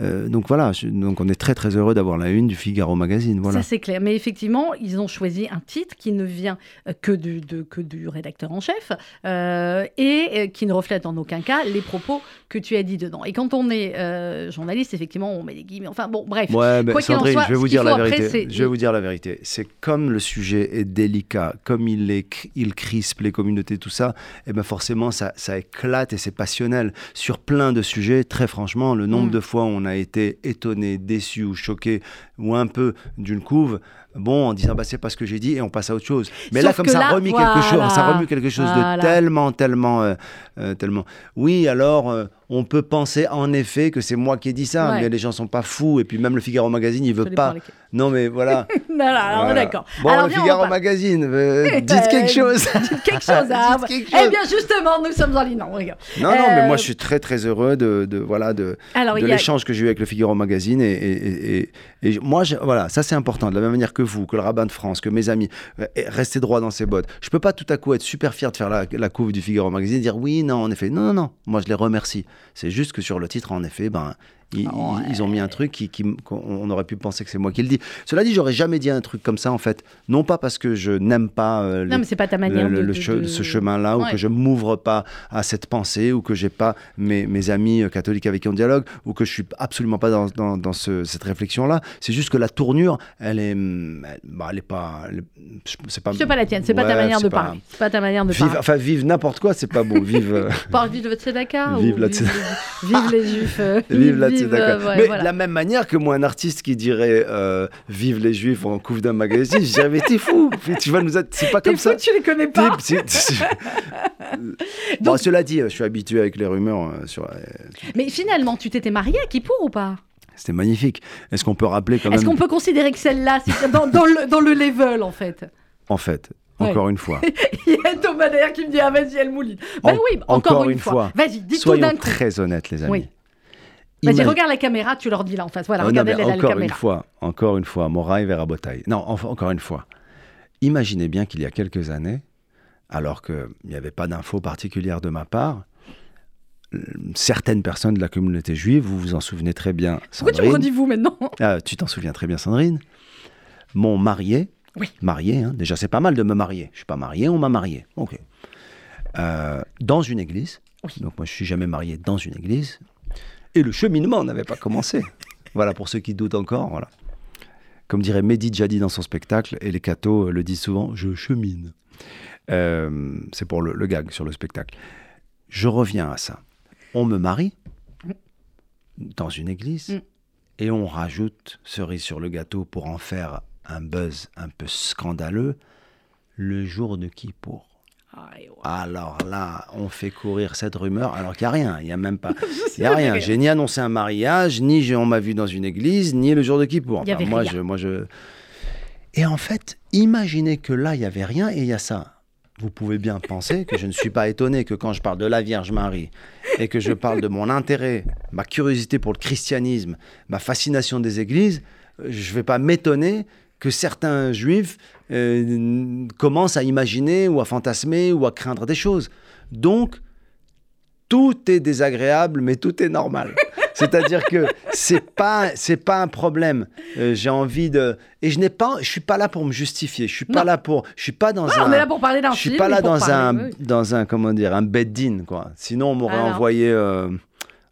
euh, donc voilà, je- donc on est très très heureux d'avoir la une du Figaro Magazine. Voilà. Ça, c'est clair. Mais effectivement, ils ont choisi un titre qui ne vient euh, que du, de- que du rédacteur en chef euh, et qui ne reflète en aucun cas les propos que tu as dit dedans. Et quand on est euh, journaliste, effectivement, on met des guillemets. Enfin, bon, bref. Ouais, mais Quoi qu'il en Sandrine, soit, je vais vous dire la après, vérité. Je vais vous dire la vérité. C'est comme le sujet est délicat, comme il est, il crispe les communautés, tout ça. Et ben forcément, ça, ça éclate et c'est passionnel sur plein de sujets. Très franchement, le nombre Mm. de fois où on a été étonné, déçu ou choqué ou un peu d'une couve. Bon, en disant bah c'est pas ce que j'ai dit et on passe à autre chose. Mais là, comme ça là, remis quelque chose, ça remue quelque chose Voilà. de tellement, tellement, euh, euh, tellement. Oui, alors euh, on peut penser en effet que c'est moi qui ai dit ça, Ouais. mais les gens sont pas fous. Et puis même le Figaro Magazine, il veut pas. Non, mais voilà. Non, non, alors, on est Voilà. d'accord. Bon, Alors, le Figaro Magazine, euh, Eh dites quelque chose. Dites quelque chose. hein. Dites quelque Eh chose. bien, justement, nous sommes en ligne. Non, regarde. Non, non, mais moi je suis très très heureux de, de voilà de, de a. l'échange que j'ai eu avec le Figaro Magazine et- et- et moi voilà ça c'est important de la même manière que vous que le rabbin de France que mes amis euh, restez droit dans ses bottes. Je peux pas tout à coup être super fier de faire la, la couve du Figaro Magazine et dire oui non en effet. Non non non. Moi je les remercie. C'est juste que sur le titre en effet ben ils, Ah ouais. ils- ont mis un truc qui, on aurait pu penser que c'est moi qui le dis. Cela dit, j'aurais jamais dit un truc comme ça en fait. Non pas parce que je n'aime pas euh, les- Non, mais c'est pas ta manière le, de. le de- che- de- ce chemin-là, ou Ouais. que je m'ouvre pas à cette pensée, ou que j'ai pas mes, mes amis euh, catholiques avec qui on dialogue, ou que je suis absolument pas dans, dans, dans ce- cette réflexion-là. C'est juste que la tournure, elle est, hum, elle, bah, elle est pas, c'est pas. Pas la tienne, c'est pas ta Ouais, manière de pas- parler. C'est pas ta manière de Vive, parler. enfin, vive n'importe quoi, c'est pas bon. Vive, euh, Pas vive le Tzedaka Vive ou la vive, vive les juifs. vive la euh, ouais, Mais voilà. de la même manière que moi, un artiste qui dirait euh, Vive les juifs en couve d'un magazine, je dirais Mais t'es fou, tu vas nous. C'est pas comme fou, ça. tu les connais pas. Donc- cela dit, je suis habitué avec les rumeurs. euh, sur, Mais finalement, tu t'étais marié à Kippour ou pas? C'était magnifique. Est-ce qu'on peut rappeler quand Est-ce même, qu'on peut considérer que celle-là, c'est dans, dans le, dans le level en fait? En fait, Ouais. encore une fois, Il y a Thomas derrière qui me dit Ah, vas-y, elle mouline. Ben En- oui, encore, encore une, une fois. fois. Vas-y, dis tout soyons d'un coup. très honnêtes, les amis. Oui. Vas-y, Imagine- regarde la caméra, tu leur dis là en face. Voilà, Oh, non, regardez la encore caméra. une fois, encore une fois, Moraï vers Abotaï. Non, enfin, encore une fois. Imaginez bien qu'il y a quelques années, alors qu'il n'y avait pas d'infos particulières de ma part, euh, certaines personnes de la communauté juive, vous vous en souvenez très bien, Pourquoi tu me Sandrine, redis vous maintenant? Ah, tu t'en souviens très bien, Sandrine, m'ont marié. Oui. Marié, hein. déjà c'est pas mal de me marier. Je suis pas marié, on m'a marié. Ok. Euh, dans une église. Oui. Donc moi je suis jamais marié dans une église. Et le cheminement n'avait pas commencé. voilà pour ceux qui doutent encore. Voilà. Comme dirait Mehdi Jadi dans son spectacle, et les cathos euh, le disent souvent, je chemine. Euh, c'est pour le, le gag sur le spectacle. Je reviens à ça. On me marie dans une église Mm. et on rajoute cerise sur le gâteau pour en faire un buzz un peu scandaleux le jour de Kippour. Alors là, on fait courir cette rumeur alors qu'il n'y a rien, il n'y a même pas. Il n'y a rien. J'ai ni annoncé un mariage, ni on m'a vu dans une église, ni le jour de Kippour. Avait moi, rien. je, moi, je. Et en fait, imaginez que là, il n'y avait rien et il y a ça. Vous pouvez bien penser que je ne suis pas étonné que quand je parle de la Vierge Marie et que je parle de mon intérêt, ma curiosité pour le christianisme, ma fascination des églises, euh, je ne vais pas m'étonner que certains juifs euh, commencent à imaginer ou à fantasmer ou à craindre des choses. Donc, tout est désagréable, mais tout est normal. C'est-à-dire que c'est pas c'est pas un problème. Euh, J'ai envie de et je n'ai pas je suis pas là pour me justifier. Je suis pas Non. là pour je suis pas dans Ah, un on est là pour parler d'un je suis film. pas là dans parler, un oui, dans un comment dire un bed-in quoi. Sinon on m'aurait Ah, non. envoyé euh,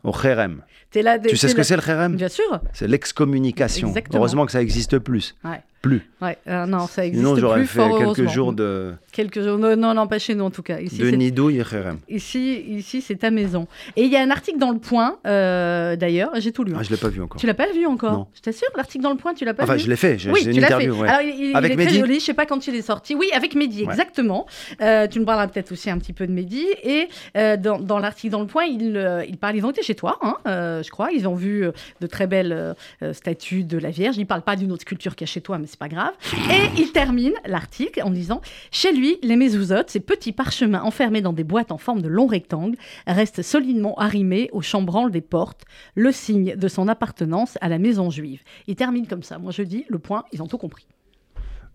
au kherem. Là, Tu sais ce que c'est le kherem? Bien sûr. C'est l'excommunication. Heureusement que ça existe plus. Ouais. Plus. Ouais, euh, non, ça existe Sinon j'aurais fait quelques jours de Quelques jours. Non, non, non, pas chez nous en tout cas. Ici, de kherem. ici, ici, c'est ta maison. Et il y a un article dans le Point, euh, d'ailleurs, j'ai tout lu. hein. Ah, je l'ai pas vu encore. Tu l'as pas vu encore Non. Je t'assure, l'article dans le Point, tu l'as pas Enfin, vu je l'ai fait, j'ai Oui, une l'as fait. interview. ouais. Alors, il, il- Avec il est très joli. Je sais pas quand il est sorti. Oui, avec Mehdi, Ouais. exactement. Euh, tu nous parleras peut-être aussi un petit peu de Mehdi. Et dans, dans l'article dans le Point, il, il parle. Ils ont été chez toi, hein, je crois. Ils ont vu de très belles statues de la Vierge. Ils parlent pas d'une autre sculpture qu'il y a chez toi, mais c'est pas grave. Et il termine l'article en disant Chez lui, les mésouzotes, ces petits parchemins enfermés dans des boîtes en forme de longs rectangles, restent solidement arrimés au chambranle des portes, le signe de son appartenance à la maison juive. Il termine comme ça. Moi, je dis le point, ils ont tout compris.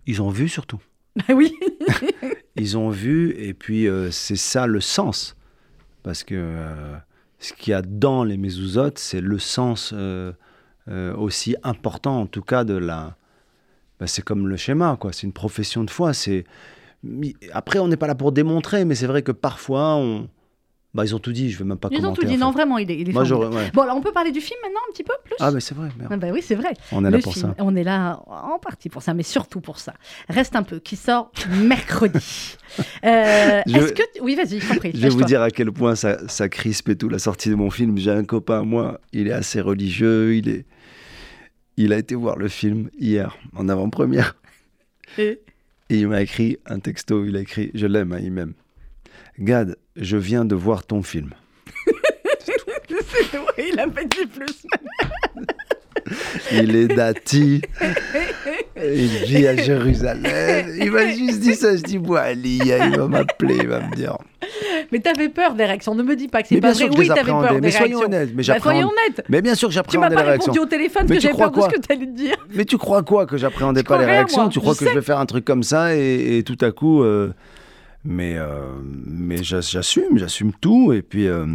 Ils ont vu surtout. Bah oui. Ils ont vu, et puis euh, c'est ça le sens. Parce que euh, ce qu'il y a dans les mésouzotes, c'est le sens euh, aussi important, en tout cas, de la. Bah, c'est comme le schéma, quoi. C'est une profession de foi. C'est. Après, on n'est pas là pour démontrer, mais c'est vrai que parfois, on. Bah, ils ont tout dit, je vais même pas Ils ont commenter. tout dit. Non, fait. vraiment, il est, il est Moi, formidable. j'aurais. ouais. Bon, alors on peut parler du film maintenant un petit peu plus? Ah, mais c'est vrai. Ah bah oui, c'est vrai. On est le là pour film, ça. on est là en partie pour ça, mais surtout pour ça. Reste un peu, qui sort mercredi. Euh, Je- Est-ce que... Oui, vas-y, je t'en prie. Je vais vous dire à quel point ça, ça crispe et tout, la sortie de mon film. J'ai un copain, moi, il est assez religieux, il est... Il a été voir le film hier, en avant-première. Et Et il m'a écrit un texto, il a écrit, je l'aime, hein, il m'aime. Gad, je viens de voir ton film. Oui, il a pas dit plus. Il est dati, il vit à Jérusalem. Il m'a juste dit ça, je dis, bon, Ali, il va m'appeler, il va me dire. Mais t'avais peur des réactions. Ne me dis pas que c'est Mais pas vrai. que Oui, t'avais peur des mais soyons réactions. honnêtes. Mais Bah, soyons j'appréhende. honnêtes. Mais bien sûr que Tu m'as j'appréhendais pas les réactions. répondu au téléphone Mais que tu j'avais crois peur de ce que t'allais dire. Mais tu crois quoi Que j'appréhendais Tu pas les réactions? moi. Tu crois Je que sais. je vais faire un truc comme ça et, et tout à coup. euh, mais euh, mais j'as- j'assume, j'assume tout. Et puis. euh,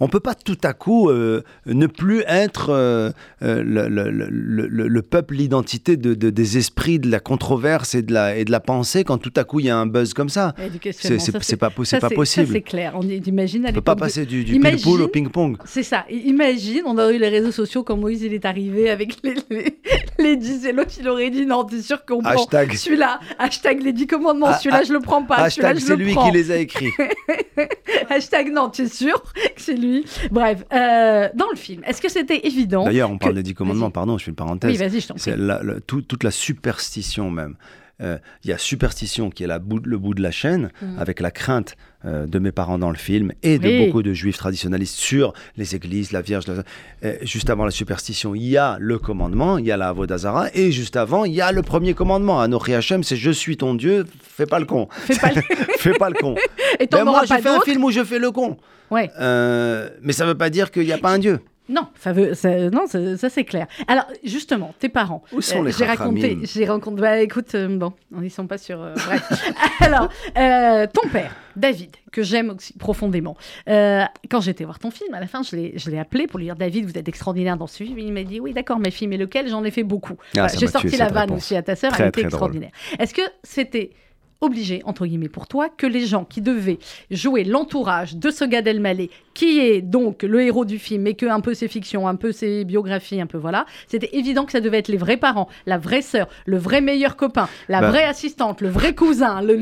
On peut pas tout à coup euh, ne plus être euh, euh, le, le- le- le- le peuple, l'identité de, de- des esprits, de la controverse et de la, et de la pensée quand tout à coup il y a un buzz comme ça. C'est- pas ça, possible. C'est clair. On imagine à On peut pas passer du, du ping-pong au ping-pong. C'est ça. Imagine, on aurait eu les réseaux sociaux quand Moïse il est arrivé avec les, les, les 10 et l'autre il aurait dit non, t'es sûr qu'on prend Hashtag, celui-là. Hashtag les 10 commandements, Ah, celui-là ah, je le prends pas. hashtag c'est lui prends. qui les a écrits. Hashtag non, tu es sûr que c'est lui. Bref, euh, dans le film, est-ce que c'était évident D'ailleurs, on parle que- des dix commandements, pardon, je fais une parenthèse. Oui, vas-y, je t'en prie. C'est la- tout- toute la superstition même. Euh, Il y a superstition qui est la bout- le bout de la chaîne, Mm. avec la crainte euh, de mes parents dans le film et de Oui. beaucoup de juifs traditionnalistes sur les églises, la Vierge. la- Euh, juste avant la superstition, il y a le commandement, il y a la Avodazara, et juste avant, il y a le premier commandement. Anochi Hachem, c'est Je suis ton Dieu, fais pas le con. Fais pas le- fais pas le con. Et Ben, moi, j'ai fait un film où je fais le con. Ouais. Euh, mais ça veut pas dire qu'il n'y a pas un Dieu. Non, ça veut, ça- non, ça, ça, c'est clair. Alors justement, tes parents. Où sont les J'ai raconté, j'ai raconté. Bah écoute, euh, bon, ils sont pas sur. euh, bref. Alors, ton père, David, que j'aime aussi profondément. euh, quand j'étais voir ton film, à la fin, je l'ai, appelé pour lui dire David, vous êtes extraordinaire dans ce film. Il m'a dit oui, d'accord, mes films, et lequel? J'en ai fait beaucoup. Voilà, ça j'ai sorti la vanne réponse. aussi à ta sœur, elle était extraordinaire. Est-ce que c'était obligé, entre guillemets, pour toi, que les gens qui devaient jouer l'entourage de ce Gad Elmaleh, qui est donc le héros du film, et que un peu ses fictions, un peu ses biographies, un peu voilà, c'était évident que ça devait être les vrais parents, la vraie sœur, le vrai meilleur copain, la Bah. vraie assistante, le vrai cousin, le-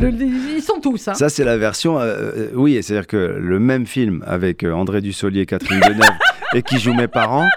ils sont tous. hein. Ça, c'est la version. euh, euh, oui, c'est-à-dire que le même film avec euh, André Dussolier et Catherine Deneuve et qui joue mes parents,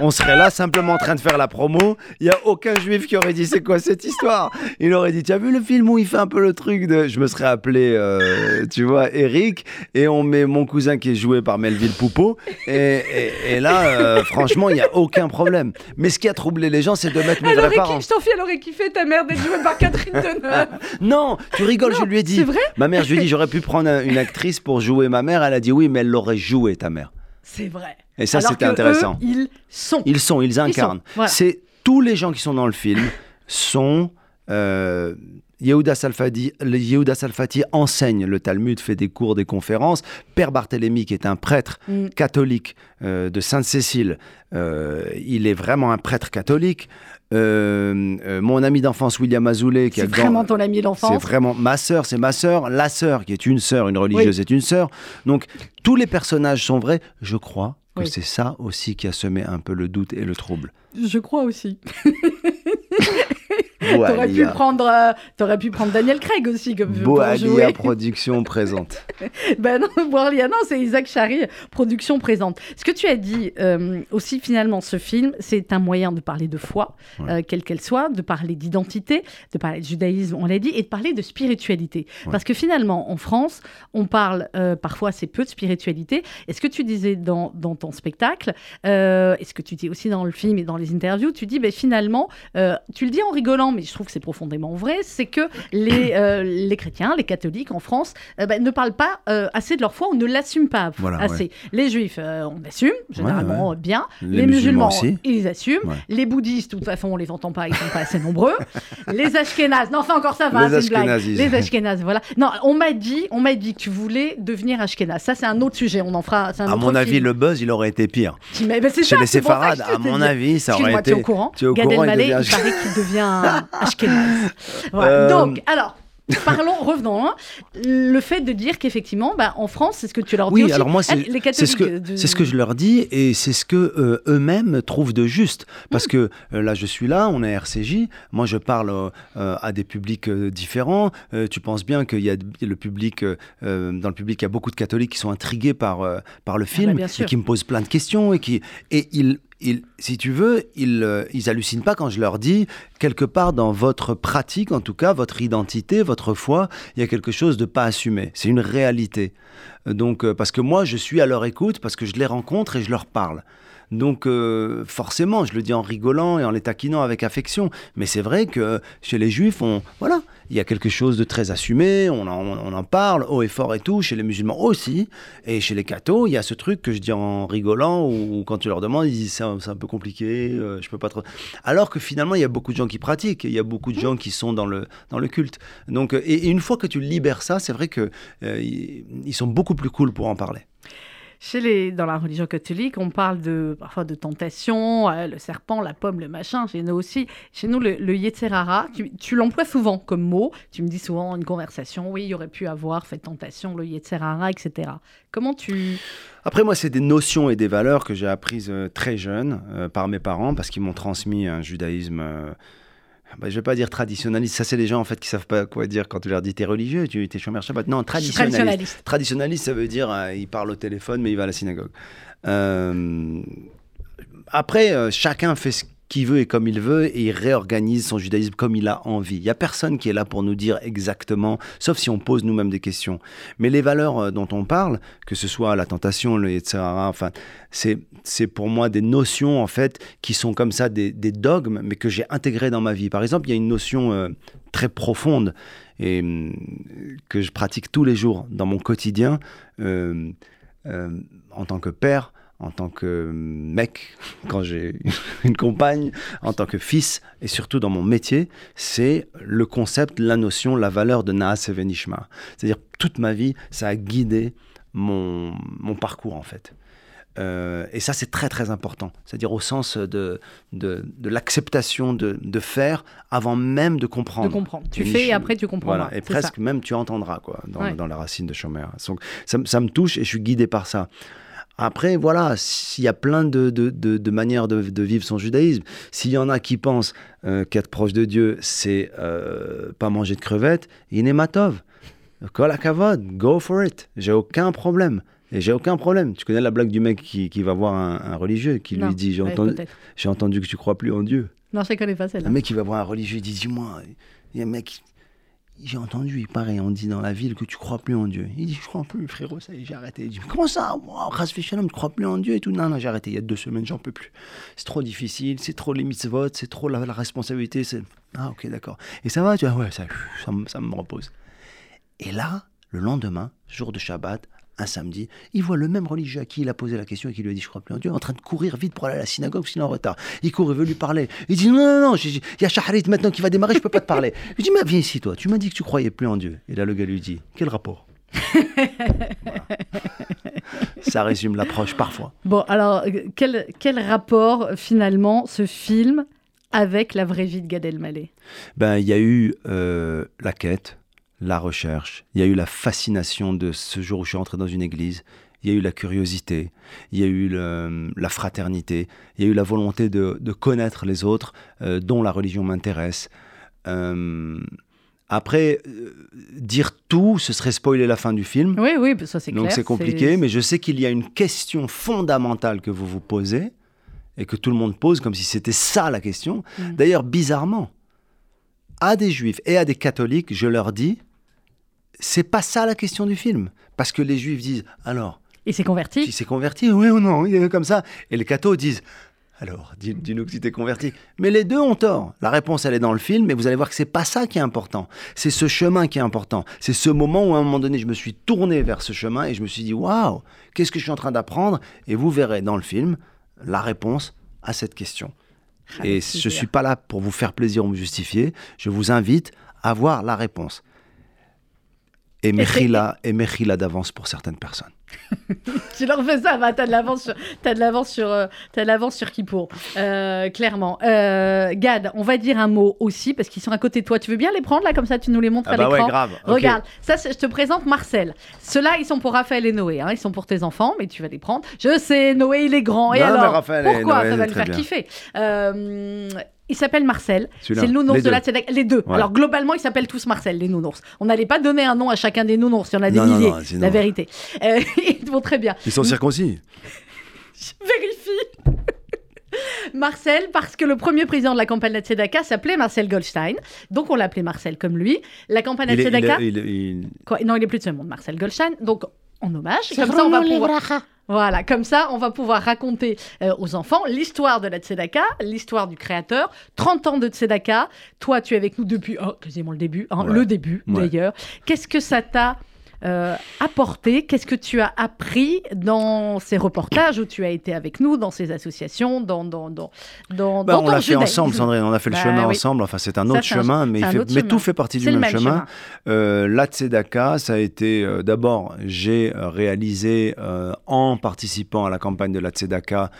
on serait là simplement en train de faire la promo. Il n'y a aucun juif qui aurait dit c'est quoi cette histoire? Il aurait dit Tu as vu le film où il fait un peu le truc de. Je me serais appelé, euh, tu vois, Eric, et on met mon cousin qui est joué par Melville Poupeau. Et, et- et là, euh, franchement, il n'y a aucun problème. Mais ce qui a troublé les gens, c'est de mettre mes vrais parents. je t'en fie, elle aurait kiffé ta mère d'être jouée par Catherine Deneuve. Non, tu rigoles, Non, je lui ai dit. c'est vrai? Ma mère, je lui ai dit, j'aurais pu prendre un- une actrice pour jouer ma mère. Elle a dit oui, mais elle l'aurait joué, ta mère. C'est vrai. Et ça, c'était intéressant. eux, ils sont. Ils sont, ils incarnent. voilà. C'est tous les gens qui sont dans le film sont. Euh, Yehuda Salfati, le Yehuda Salfati enseigne le Talmud, fait des cours, des conférences. Père Barthélemy, qui est un prêtre Mm. catholique euh, de Sainte-Cécile, euh, il est vraiment un prêtre catholique. Euh, euh, mon ami d'enfance William Azoulay, qui a C'est grand- vraiment ton ami c'est d'enfance. vraiment ma sœur, c'est ma sœur, la sœur qui est une sœur, une religieuse est une sœur. Donc tous les personnages sont vrais. Je crois que Oui. c'est ça aussi qui a semé un peu le doute et le trouble. Je crois aussi. T'aurais pu prendre, euh, t'aurais pu prendre Daniel Craig aussi comme Boalia Production présente. ben non, Boalia, non, c'est Isaac Chari, production présente. Ce que tu as dit euh, aussi finalement, ce film, c'est un moyen de parler de foi, euh, quelle qu'elle soit, de parler d'identité, de parler de judaïsme, on l'a dit, et de parler de spiritualité. Parce que finalement, en France, on parle parfois assez peu de spiritualité. Et ce que tu disais dans, dans ton spectacle, et ce que tu dis aussi dans le film et dans les interviews, tu dis, ben, finalement, tu le dis en rigolant, mais je trouve que c'est profondément vrai, c'est que les, euh, les chrétiens, les catholiques en France, euh, bah, ne parlent pas euh, assez de leur foi ou ne l'assument pas assez. Les juifs, on assume généralement bien. Les, musulmans, ils assument. Les bouddhistes, de toute façon, on les entend pas, ils sont pas assez nombreux. les ashkénazes, non, enfin encore ça va, c'est une blague. Les ashkénazes, voilà. Non, on m'a dit, on m'a dit que tu voulais devenir ashkénaze. Ça, c'est un autre sujet. On en fera. à mon avis, le buzz, il aurait été pire. Mais, Chez ça, les séfarades, à mon avis, ça aurait été. Tu es au courant Gad Elmaleh, il paraît qu'il devient Ashkenaz. Euh, Donc, alors, Parlons, revenons. Hein. Le fait de dire qu'effectivement, bah, en France, c'est ce que tu leur dis oui, alors moi, c'est ce, que, ce que je leur dis et c'est ce que euh, eux-mêmes trouvent de juste. Parce mm. que euh, là, je suis là, on est RCJ, moi je parle à des publics différents. tu penses bien qu'il y a le public, dans le public, il y a beaucoup de catholiques qui sont intrigués par, par le ah, film bah, et qui me posent plein de questions et qui et ils si tu veux, ils, euh, ils hallucinent pas quand je leur dis, quelque part dans votre pratique, en tout cas, votre identité, votre foi, il y a quelque chose de pas assumé. C'est une réalité. Donc, euh, parce que moi, je suis à leur écoute, parce que je les rencontre et je leur parle. Donc euh, forcément, je le dis en rigolant et en les taquinant avec affection, mais c'est vrai que chez les juifs, on, voilà, il y a quelque chose de très assumé, on en, parle haut et fort et tout, chez les musulmans aussi, et chez les cathos, il y a ce truc que je dis en rigolant, ou quand tu leur demandes, ils disent c'est un, peu compliqué, euh, je peux pas trop... Alors que finalement, il y a beaucoup de gens qui pratiquent, il y a beaucoup de gens qui sont dans le, dans le culte. Donc, et, une fois que tu libères ça, c'est vrai qu'ils euh, ils sont beaucoup plus cool pour en parler. Chez les, dans la religion catholique, on parle de, parfois de tentation, euh, le serpent, la pomme, le machin. Chez nous aussi, chez nous, le, le tu, l'emploies souvent comme mot. Tu me dis souvent une conversation, oui, il y aurait pu avoir fait tentation, le yetzerara, etc. Comment tu... Après, moi, c'est des notions et des valeurs que j'ai apprises euh, très jeune euh, par mes parents parce qu'ils m'ont transmis un judaïsme bah, je vais pas dire traditionnaliste, ça c'est les gens en fait qui savent pas quoi dire quand tu leur dis t'es religieux, tu es chômeur Shabbat. Non, traditionnaliste. traditionnaliste. ça veut dire euh, il parle au téléphone mais il va à la synagogue. Euh, après, euh, chacun fait ce qui veut et comme il veut, et il réorganise son judaïsme comme il a envie. Il n'y a personne qui est là pour nous dire exactement, sauf si on pose nous-mêmes des questions. Mais les valeurs euh, dont on parle, que ce soit la tentation, le etc., enfin, c'est, c'est pour moi des notions, en fait, qui sont comme ça des, dogmes, mais que j'ai intégrées dans ma vie. Par exemple, il y a une notion euh, très profonde et hum, que je pratique tous les jours dans mon quotidien euh, en tant que père, en tant que mec, quand j'ai une compagne, en tant que fils, et surtout dans mon métier, c'est le concept, la notion, la valeur de Naas Venishma. C'est-à-dire, toute ma vie, ça a guidé mon, mon parcours, en fait. Euh, et ça, c'est très très important. C'est-à-dire au sens de, de, l'acceptation de, de, faire avant même de comprendre. De comprendre. Tu fais et après tu comprends. Voilà. Et presque même tu entendras quoi, dans, dans la racine de Chomer. Donc ça, ça, me touche et je suis guidé par ça. Après, voilà, s'il y a plein de, de, de, manières de, vivre son judaïsme, s'il y en a qui pensent euh, qu'être proche de Dieu, c'est euh, pas manger de crevettes, inématov. Kol kavod, go for it. J'ai aucun problème. Et j'ai aucun problème. Tu connais la blague du mec qui, qui va voir un, religieux, qui lui dit J'ai entendu, entendu que tu crois plus en Dieu. Non, je ne connais pas celle-là. Un mec qui va voir un religieux, il dit Dis-moi, il y a un mec, j'ai entendu, il paraît, on dit dans la ville que tu crois plus en Dieu. Il dit, je crois plus, frérot, ça j'ai arrêté. Il dit, comment ça? Wow, tu crois plus en Dieu et tout. Non, non, j'ai arrêté. Il y a deux semaines, j'en peux plus. C'est trop difficile, c'est trop les vote, c'est trop la, responsabilité. C'est... Ah, ok, d'accord. Et ça va, tu vois, ouais, ça, ça, ça me repose. Et là, le lendemain, jour de Shabbat, un samedi, il voit le même religieux à qui il a posé la question et qui lui a dit Je crois plus en Dieu, en train de courir vite pour aller à la synagogue, sinon en retard. Il court, il veut lui parler. Il dit Non, non, non, il y a Shaharit maintenant qui va démarrer, je peux pas te parler. Il lui dit Mais viens ici, toi, tu m'as dit que tu croyais plus en Dieu. Et là, le gars lui dit Quel rapport? Ça résume l'approche parfois. Bon, alors, quel, quel rapport finalement ce film avec la vraie vie de Gad Elmaleh? Ben, il y a eu euh, la quête, la recherche, il y a eu la fascination de ce jour où je suis entré dans une église, il y a eu la curiosité, il y a eu la fraternité, il y a eu la volonté de, connaître les autres, euh, dont la religion m'intéresse. Euh, après, euh, dire tout, ce serait spoiler la fin du film. Oui, oui, ça c'est clair. Donc c'est compliqué, mais je sais qu'il y a une question fondamentale que vous vous posez et que tout le monde pose comme si c'était ça la question. Mm. D'ailleurs, bizarrement, à des juifs et à des catholiques, je leur dis, c'est pas ça la question du film. Parce que les juifs disent, alors, Il s'est converti. s'est converti? Oui ou non? Il est comme ça. Et les cathos disent, alors, dis- dis-nous que tu t'es converti. Mais les deux ont tort. La réponse, elle est dans le film, mais vous allez voir que c'est pas ça qui est important. C'est ce chemin qui est important. C'est ce moment où, à un moment donné, je me suis tourné vers ce chemin et je me suis dit, waouh, qu'est-ce que je suis en train d'apprendre? Et vous verrez dans le film la réponse à cette question. Avec Et je suis pas là pour vous faire plaisir ou me justifier. Je vous invite à voir la réponse. Et Mechila, et Mechila d'avance pour certaines personnes. Tu leur fais ça, bah, t'as de l'avance sur, t'as de l'avance sur, euh, t'as de l'avance sur Kippour, euh, clairement. Euh, Gad, on va dire un mot aussi parce qu'ils sont à côté de toi. Tu veux bien les prendre là comme ça, tu nous les montres Ah à bah ouais, l'écran. grave. Ok. Regarde, ça, je te présente Marcel. Ceux-là, ils sont pour Raphaël et Noé. hein. Ils sont pour tes enfants, mais tu vas les prendre. Je sais, Noé, il est grand. Et Non, mais alors Raphaël et Pourquoi Noé, Ça va le faire bien. kiffer? Il s'appelle Marcel. C'est le nounours les de deux. la Tzedaka. Les deux. Alors, globalement, ils s'appellent tous Marcel, les nounours. On n'allait pas donner un nom à chacun des nounours. Il y en a des Non, milliers. non, sinon- La vérité. Euh, ils vont très bien. Ils sont circoncis. Je vérifie. Marcel, parce que le premier président de la campagne de la Tzedaka s'appelait Marcel Goldstein. Donc on l'appelait Marcel comme lui. La campagne de la il Tzedaka. est- il est- il- Quoi? Non, il est plus de ce monde, Marcel Goldstein. Donc en hommage. Comme ça, on va pouvoir. Voilà, comme ça, on va pouvoir raconter euh, aux enfants l'histoire de la Tzedaka, l'histoire du créateur, 30 ans de Tzedaka. Toi, tu es avec nous depuis oh, quasiment le début, hein, Ouais. le début Ouais. d'ailleurs. Qu'est-ce que ça t'a euh, apporté Qu'est-ce que tu as appris dans ces reportages où tu as été avec nous, dans ces associations, dans, dans, dans, dans, Bah, dans on l'a fait ensemble, Sandrine. On a fait le Bah chemin oui. ensemble. Enfin, c'est un Ça, autre un- chemin, mais, c'est il un fait- autre mais chemin. tout fait partie du même, même chemin. chemin. Euh, la Tzedaka, ça a été euh, d'abord, j'ai euh, réalisé en participant à la campagne de la Tzedaka.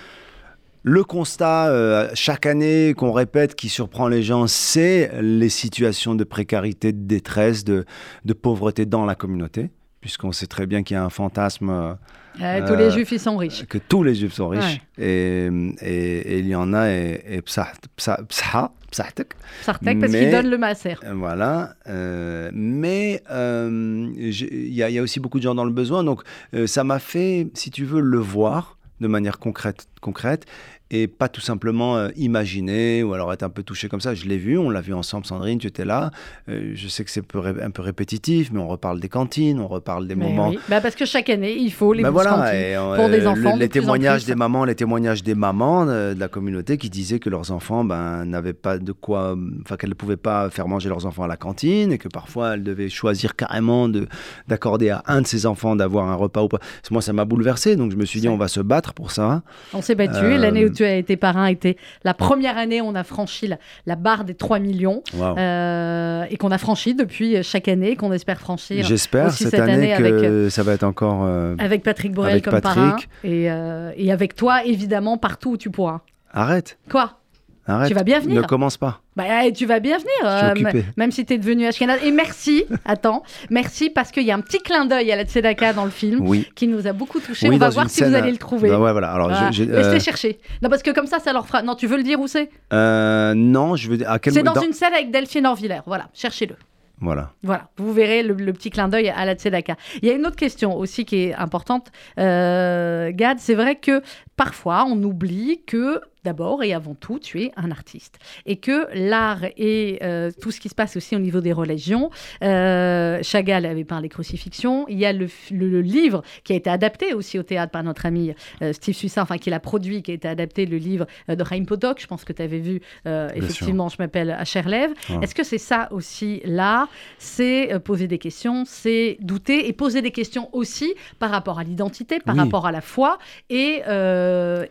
Le constat euh, chaque année qu'on répète qui surprend les gens, c'est les situations de précarité, de détresse, de, de pauvreté dans la communauté, puisqu'on sait très bien qu'il y a un fantasme euh, Euh, tous les juifs, ils sont riches. que tous les juifs sont riches et, et- et il y en a et, et psah- psah- psah- psahtek. Sartek, parce qu'ils donnent le maaser. Euh, Voilà, euh, mais euh, il y, a- y a aussi beaucoup de gens dans le besoin, donc ça m'a fait, si tu veux, le voir de manière concrète, concrète et pas tout simplement euh, imaginer ou alors être un peu touché comme ça. Je l'ai vu, on l'a vu ensemble, Sandrine, tu étais là. Euh, je sais que c'est un peu répétitif, mais on reparle des cantines, on reparle des Mais moments oui. Bah, parce que chaque année, il faut les voilà, et, euh, pour des enfants, les témoignages plus. des mamans, les témoignages des mamans de la communauté qui disaient que leurs enfants ben, n'avaient pas de quoi, enfin qu'elles ne pouvaient pas faire manger leurs enfants à la cantine et que parfois elles devaient choisir carrément de d'accorder à un de ses enfants d'avoir un repas ou pas. Moi, ça m'a bouleversé, donc je me suis dit on va se battre pour ça. On s'est battu. Euh, L'année où tu as été parrain était la première année où on a franchi la, la barre des 3 millions euh, et qu'on a franchi depuis chaque année, qu'on espère franchir J'espère cette, cette année, année que avec, euh, ça va être encore. euh, avec Patrick Borel Avec comme Patrick. parrain et, euh, et avec toi, évidemment, partout où tu pourras. Arrête, Quoi? Arrête. Tu vas bien venir. Ne commence pas. bah, eh, tu vas bien venir, Je euh, même si tu es devenu Ashkenaz. Et merci, attends, merci parce qu'il y a un petit clin d'œil à la Tzedaka dans le film Oui. qui nous a beaucoup touché. Oui, on va voir si vous allez le trouver. Bah ouais, voilà. Alors, Voilà. je- Laissez euh, chercher. Non, parce que comme ça, ça leur fera. Non, tu veux le dire où c'est? Euh, non, je veux dire. À quel C'est dans, une scène avec Delphine Orvillers. Voilà, cherchez-le. Voilà. Voilà, vous verrez le, le petit clin d'œil à la Tzedaka. Il y a une autre question aussi qui est importante, euh, Gad. C'est vrai que parfois on oublie que d'abord et avant tout, tu es un artiste et que l'art et euh, tout ce qui se passe aussi au niveau des religions. euh, Chagall avait parlé crucifixion. Il y a le, f- le- le livre qui a été adapté aussi au théâtre par notre ami euh, Steve Suissa, enfin qui l'a produit, qui a été adapté, le livre de Chaim Potok. Je pense que tu avais vu effectivement. Je m'appelle à. Ouais. Est-ce que c'est ça aussi là? C'est poser des questions, c'est douter et poser des questions aussi par rapport à l'identité, par Oui. rapport à la foi et,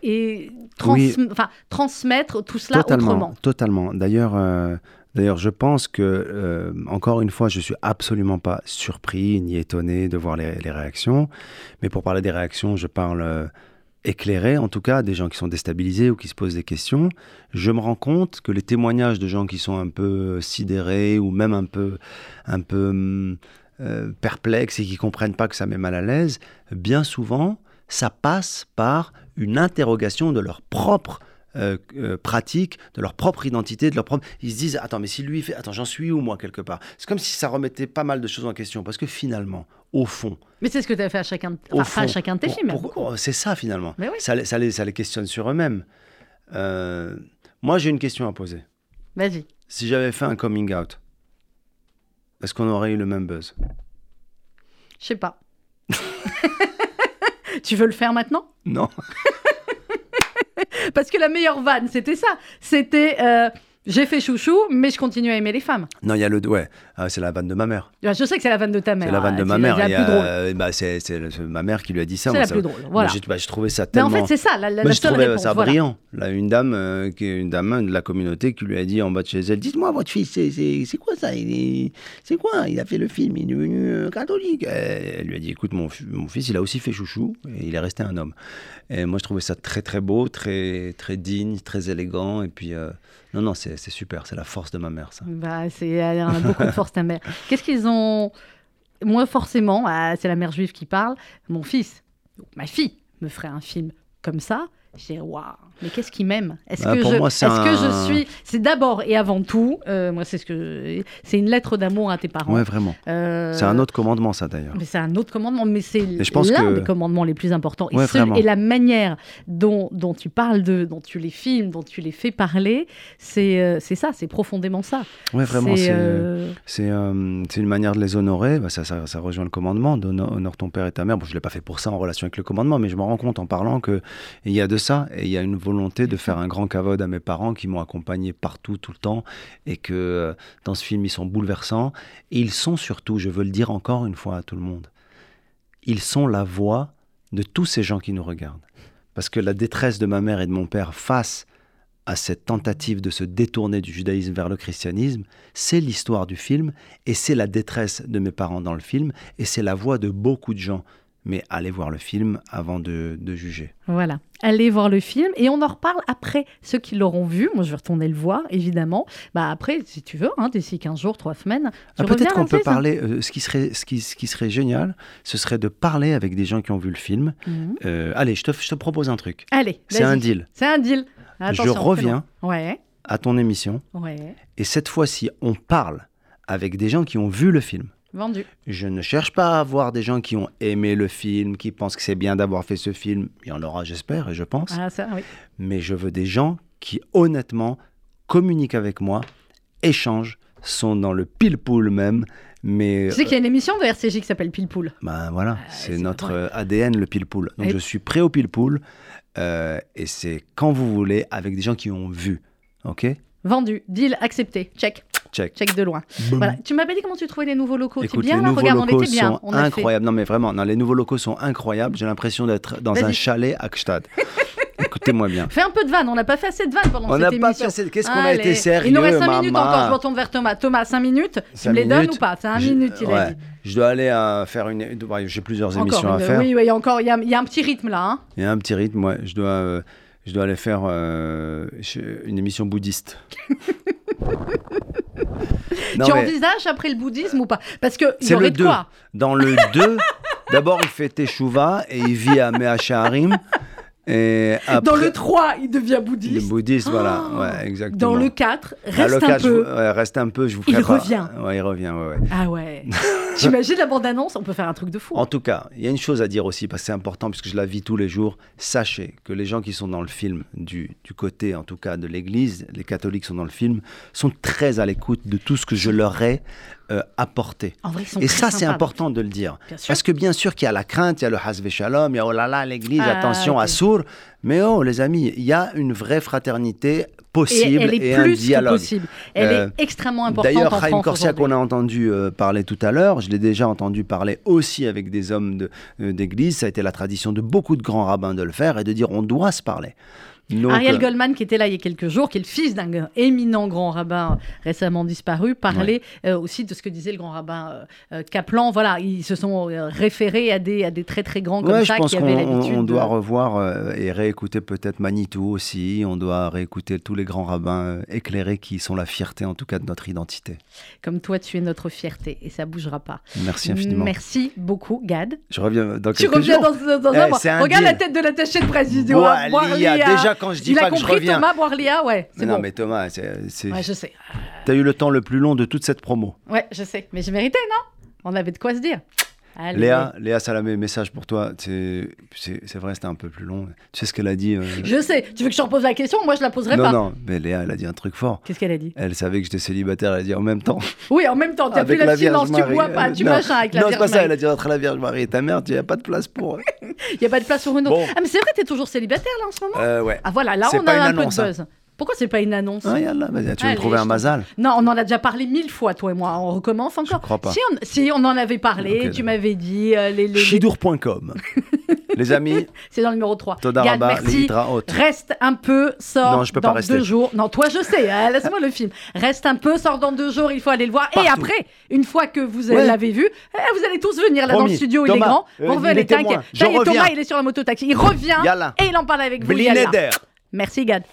et trans- Oui. Enfin, transmettre tout cela totalement, autrement. Totalement. D'ailleurs, euh, d'ailleurs, je pense que, euh, encore une fois, je suis absolument pas surpris ni étonné de voir les, les réactions. Mais pour parler des réactions, je parle euh, éclairé, en tout cas, des gens qui sont déstabilisés ou qui se posent des questions. Je me rends compte que les témoignages de gens qui sont un peu sidérés ou même un peu, un peu hum, perplexes et qui comprennent pas que ça met mal à l'aise, bien souvent, ça passe par une interrogation de leur propre euh, euh, pratique, de leur propre identité, de leur propre. Ils se disent attends, mais si lui fait, attends, j'en suis où moi quelque part? C'est comme si ça remettait pas mal de choses en question parce que finalement, au fond, Mais c'est ce que tu as fait à chacun, enfin, à fond, chacun de tes films. beaucoup. oh, c'est ça finalement. Mais oui. Ça, les- ça, les, ça les questionne sur eux-mêmes. Euh, moi, j'ai une question à poser. Vas-y. Si j'avais fait un coming out, est-ce qu'on aurait eu le même buzz? Je sais pas. tu veux le faire maintenant? Non. Parce que la meilleure vanne, c'était ça. C'était euh, j'ai fait chouchou, mais je continue à aimer les femmes. Non, il y a le. Ouais, ah, c'est la vanne de ma mère. Je sais que c'est la vanne de ta mère. C'est la vanne de hein, ma mère. euh, bah, c'est ma mère qui lui a dit ça. C'est la ça- plus drôle. Voilà. j'ai bah, je trouvais ça Mais tellement. en fait, c'est ça, la, la- Mais je trouvais réponse. ça voilà. brillant. Là, une dame, euh, qui une dame de la communauté qui lui a dit en bas de chez elle Dites-moi, votre fils, c'est- quoi ça? C'est quoi? Il a fait le film, il est devenu euh, catholique. Elle lui a dit Écoute, mon, fi- mon fils, il a aussi fait chouchou et il est resté un homme. Et moi, je trouvais ça très, très beau, très, très digne, très élégant. Et puis, euh, non, non, c'est c'est super. C'est la force de ma mère, ça. Bah, c'est, elle a beaucoup de force, ta mère. Qu'est-ce qu'ils ont. Moi, forcément, ah, c'est la mère juive qui parle. Mon fils, ou ma fille, me ferait un film comme ça. J'ai waouh, mais qu'est-ce qu'il m'aime? Est-ce Bah, que, je, moi, c'est est-ce que je suis. C'est d'abord et avant tout, euh, moi, c'est ce que. C'est une lettre d'amour à tes parents. Ouais, vraiment. Euh, C'est un autre commandement, ça, d'ailleurs. Mais c'est un autre commandement, mais c'est l'un que- des commandements les plus importants. Et, ce- la manière dont, dont tu parles d'eux, dont tu les filmes, dont tu les fais parler, c'est euh, c'est ça, c'est profondément ça. Ouais, vraiment. C'est, euh, une manière de les honorer. Bah, ça, ça, ça rejoint le commandement d'honore honore ton père et ta mère. Bon, je ne l'ai pas fait pour ça en relation avec le commandement, mais je me rends compte en parlant qu'il y a de ça. Et il y a une volonté de faire un grand cavode à mes parents qui m'ont accompagné partout, tout le temps. Et que euh, dans ce film, ils sont bouleversants. Et ils sont surtout, je veux le dire encore une fois à tout le monde, ils sont la voix de tous ces gens qui nous regardent. Parce que la détresse de ma mère et de mon père face à cette tentative de se détourner du judaïsme vers le christianisme, c'est l'histoire du film et c'est la détresse de mes parents dans le film et c'est la voix de beaucoup de gens. Mais allez voir le film avant de, de juger. Voilà. Allez voir le film et on en reparle après ceux qui l'auront vu. Moi, je vais retourner le voir, évidemment. Bah après, si tu veux, hein, d'ici 15 jours, 3 semaines. Ah, Peut-être qu'on peut parler, euh, ce, qui serait, ce, qui, ce qui serait génial, ce serait de parler avec des gens qui ont vu le film. Mhm. Euh, allez, je te, je te propose un truc. Allez, C'est un deal. C'est un deal. Attention, je reviens. Ouais, à ton émission ouais. et cette fois-ci, on parle avec des gens qui ont vu le film. Vendu. Je ne cherche pas à voir des gens qui ont aimé le film, qui pensent que c'est bien d'avoir fait ce film. Il y en aura, j'espère, et je pense. Ah, ça, oui. Mais je veux des gens qui, honnêtement, communiquent avec moi, échangent, sont dans le pile-poule même. Mais Tu sais qu'il y a une émission de RCJ qui s'appelle Pile Poule. ben voilà, Ah, c'est notre vrai. euh, ADN, le pile-poule. Donc Et- je suis prêt au pile-poule. euh, et c'est quand vous voulez, avec des gens qui ont vu. OK? Vendu. Deal accepté. Check. Check. Check de loin. Voilà. Tu m'avais dit comment tu trouvais les nouveaux locaux. Écoute, tu bien les là nouveaux Regarde, on locaux était bien. sont On a fait. incroyables. Non, mais vraiment, non, les nouveaux locaux sont incroyables. J'ai l'impression d'être dans un chalet à Gstad. Écoutez-moi bien. Fais un peu de vanne. On n'a pas fait assez de vanne pendant On cette n'a pas émission. fait assez- Qu'est-ce qu'on a été sérieux, Il nous reste 5 minutes encore. Je retourne vers Thomas. Thomas, 5 minutes. Tu Cinq me les donnes minutes. ou pas? C'est 1 Je- minute, il a ouais. dit. Je dois aller à faire une. J'ai plusieurs Encore émissions à une- faire. Oui, oui, il y a encore. Il y a, y a un petit rythme là. hein. Il y a un petit rythme. Ouais. Je dois. euh, je dois aller faire euh, une émission bouddhiste. Non, tu mais envisages après le bouddhisme ou pas? Parce que il y C'est aurait le de 2. quoi? Dans le 2, d'abord il fait Teshuvah et il vit à Meacharim. Et après, Dans le 3, il devient le bouddhiste. bouddhiste, voilà. Ouais, exactement. Dans le 4, Ah, reste un je peu. ouais, reste un peu, je vous Il pas- revient. Ouais, il revient, ouais. Ah ouais. J'imagine la bande-annonce, on peut faire un truc de fou. En tout cas, il y a une chose à dire aussi, parce que c'est important, puisque je la vis tous les jours. Sachez que les gens qui sont dans le film, du, du côté en tout cas de l'Église, les catholiques sont dans le film, sont très à l'écoute de tout ce que je leur ai euh, vrai, sont Et ça, c'est important de le dire. Parce que bien sûr qu'il y a la crainte, il y a le hasve shalom, il y a oh là là, l'Église, Ah, attention, ok. assour. Mais oh, les amis, il y a une vraie fraternité possible et elle est et un plus que dialogue. possible. Elle Euh, est extrêmement importante D'ailleurs, Chaim Corsia, qu'on a entendu euh, parler tout à l'heure, je l'ai déjà entendu parler aussi avec des hommes de- euh, d'église. Ça a été la tradition de beaucoup de grands rabbins de le faire et de dire on doit se parler. Donc, Ariel euh, Goldman, qui était là il y a quelques jours, qui est le fils d'un éminent grand rabbin récemment disparu, parlait euh, aussi de ce que disait le grand rabbin euh, euh, Kaplan. Voilà, ils se sont référés à des, à des très très grands comme ouais, je ça pense qui avaient l'habitude. on de- doit revoir et réécouter peut-être Manitou aussi. On doit réécouter tous les grands rabbins éclairés qui sont la fierté, en tout cas, de notre identité. Comme toi, tu es notre fierté et ça bougera pas. Merci infiniment. Merci beaucoup, Gad. Je reviens dans Tu quelques reviens jours. dans, dans Eh, un mois. un Regarde la tête de l'attaché de président. Boali a déjà quand je dis pas que je compris, reviens. Thomas boire Léa, ouais. Mais non, mais Thomas, c'est, c'est- Ouais, je sais. t'as eu le temps le plus long de toute cette promo. Ouais, je sais. Mais j'ai mérité, non? On avait de quoi se dire. Allez. Léa, Léa Salamé, message pour toi. C'est, c'est, c'est vrai, c'était un peu plus long. Tu sais ce qu'elle a dit euh, Je sais. Tu veux que je te repose la question? Moi, je la poserai Non, pas. non, mais Léa, elle a dit un truc fort. Qu'est-ce qu'elle a dit? Elle savait que j'étais célibataire, elle a dit en même temps. Oui, en même temps, tu as plus la l'abstinence, tu bois pas, tu non, machin avec la Non, c'est Vierge pas ça, elle a dit entre la Vierge Marie et ta mère, il n'y a pas de place pour. Il n'y a pas de place pour une autre. Bon. Ah, mais c'est vrai, t'es toujours célibataire là en ce moment? Euh, ouais. Ah voilà, là C'est on a une un annonce, peu de hein. buzz. Pourquoi c'est pas une annonce Ah, là, vas-y, tu veux Allez, me trouver un mazal Non, on en a déjà parlé mille fois, toi et moi. On recommence encore. Je crois pas. Si on, si, on en avait parlé, tu m'avais dit. euh, les, les- les- Chidour.com. Les amis, C'est dans le numéro 3. Todaraba, merci. Reste un peu, sors Non, je peux pas dans rester. deux jours. Non, toi, je sais, hein, laisse-moi le film. Reste un peu, sors dans deux jours, il faut aller le voir. Et après, une fois que vous Ouais. l'avez vu, eh, vous allez tous venir là dans le studio, il est Thomas, grand. euh, Vous revenez, t'inquiète. Thomas, il est sur la moto-taxi. Il revient Yalla. et il en parle avec vous. Merci, Gad.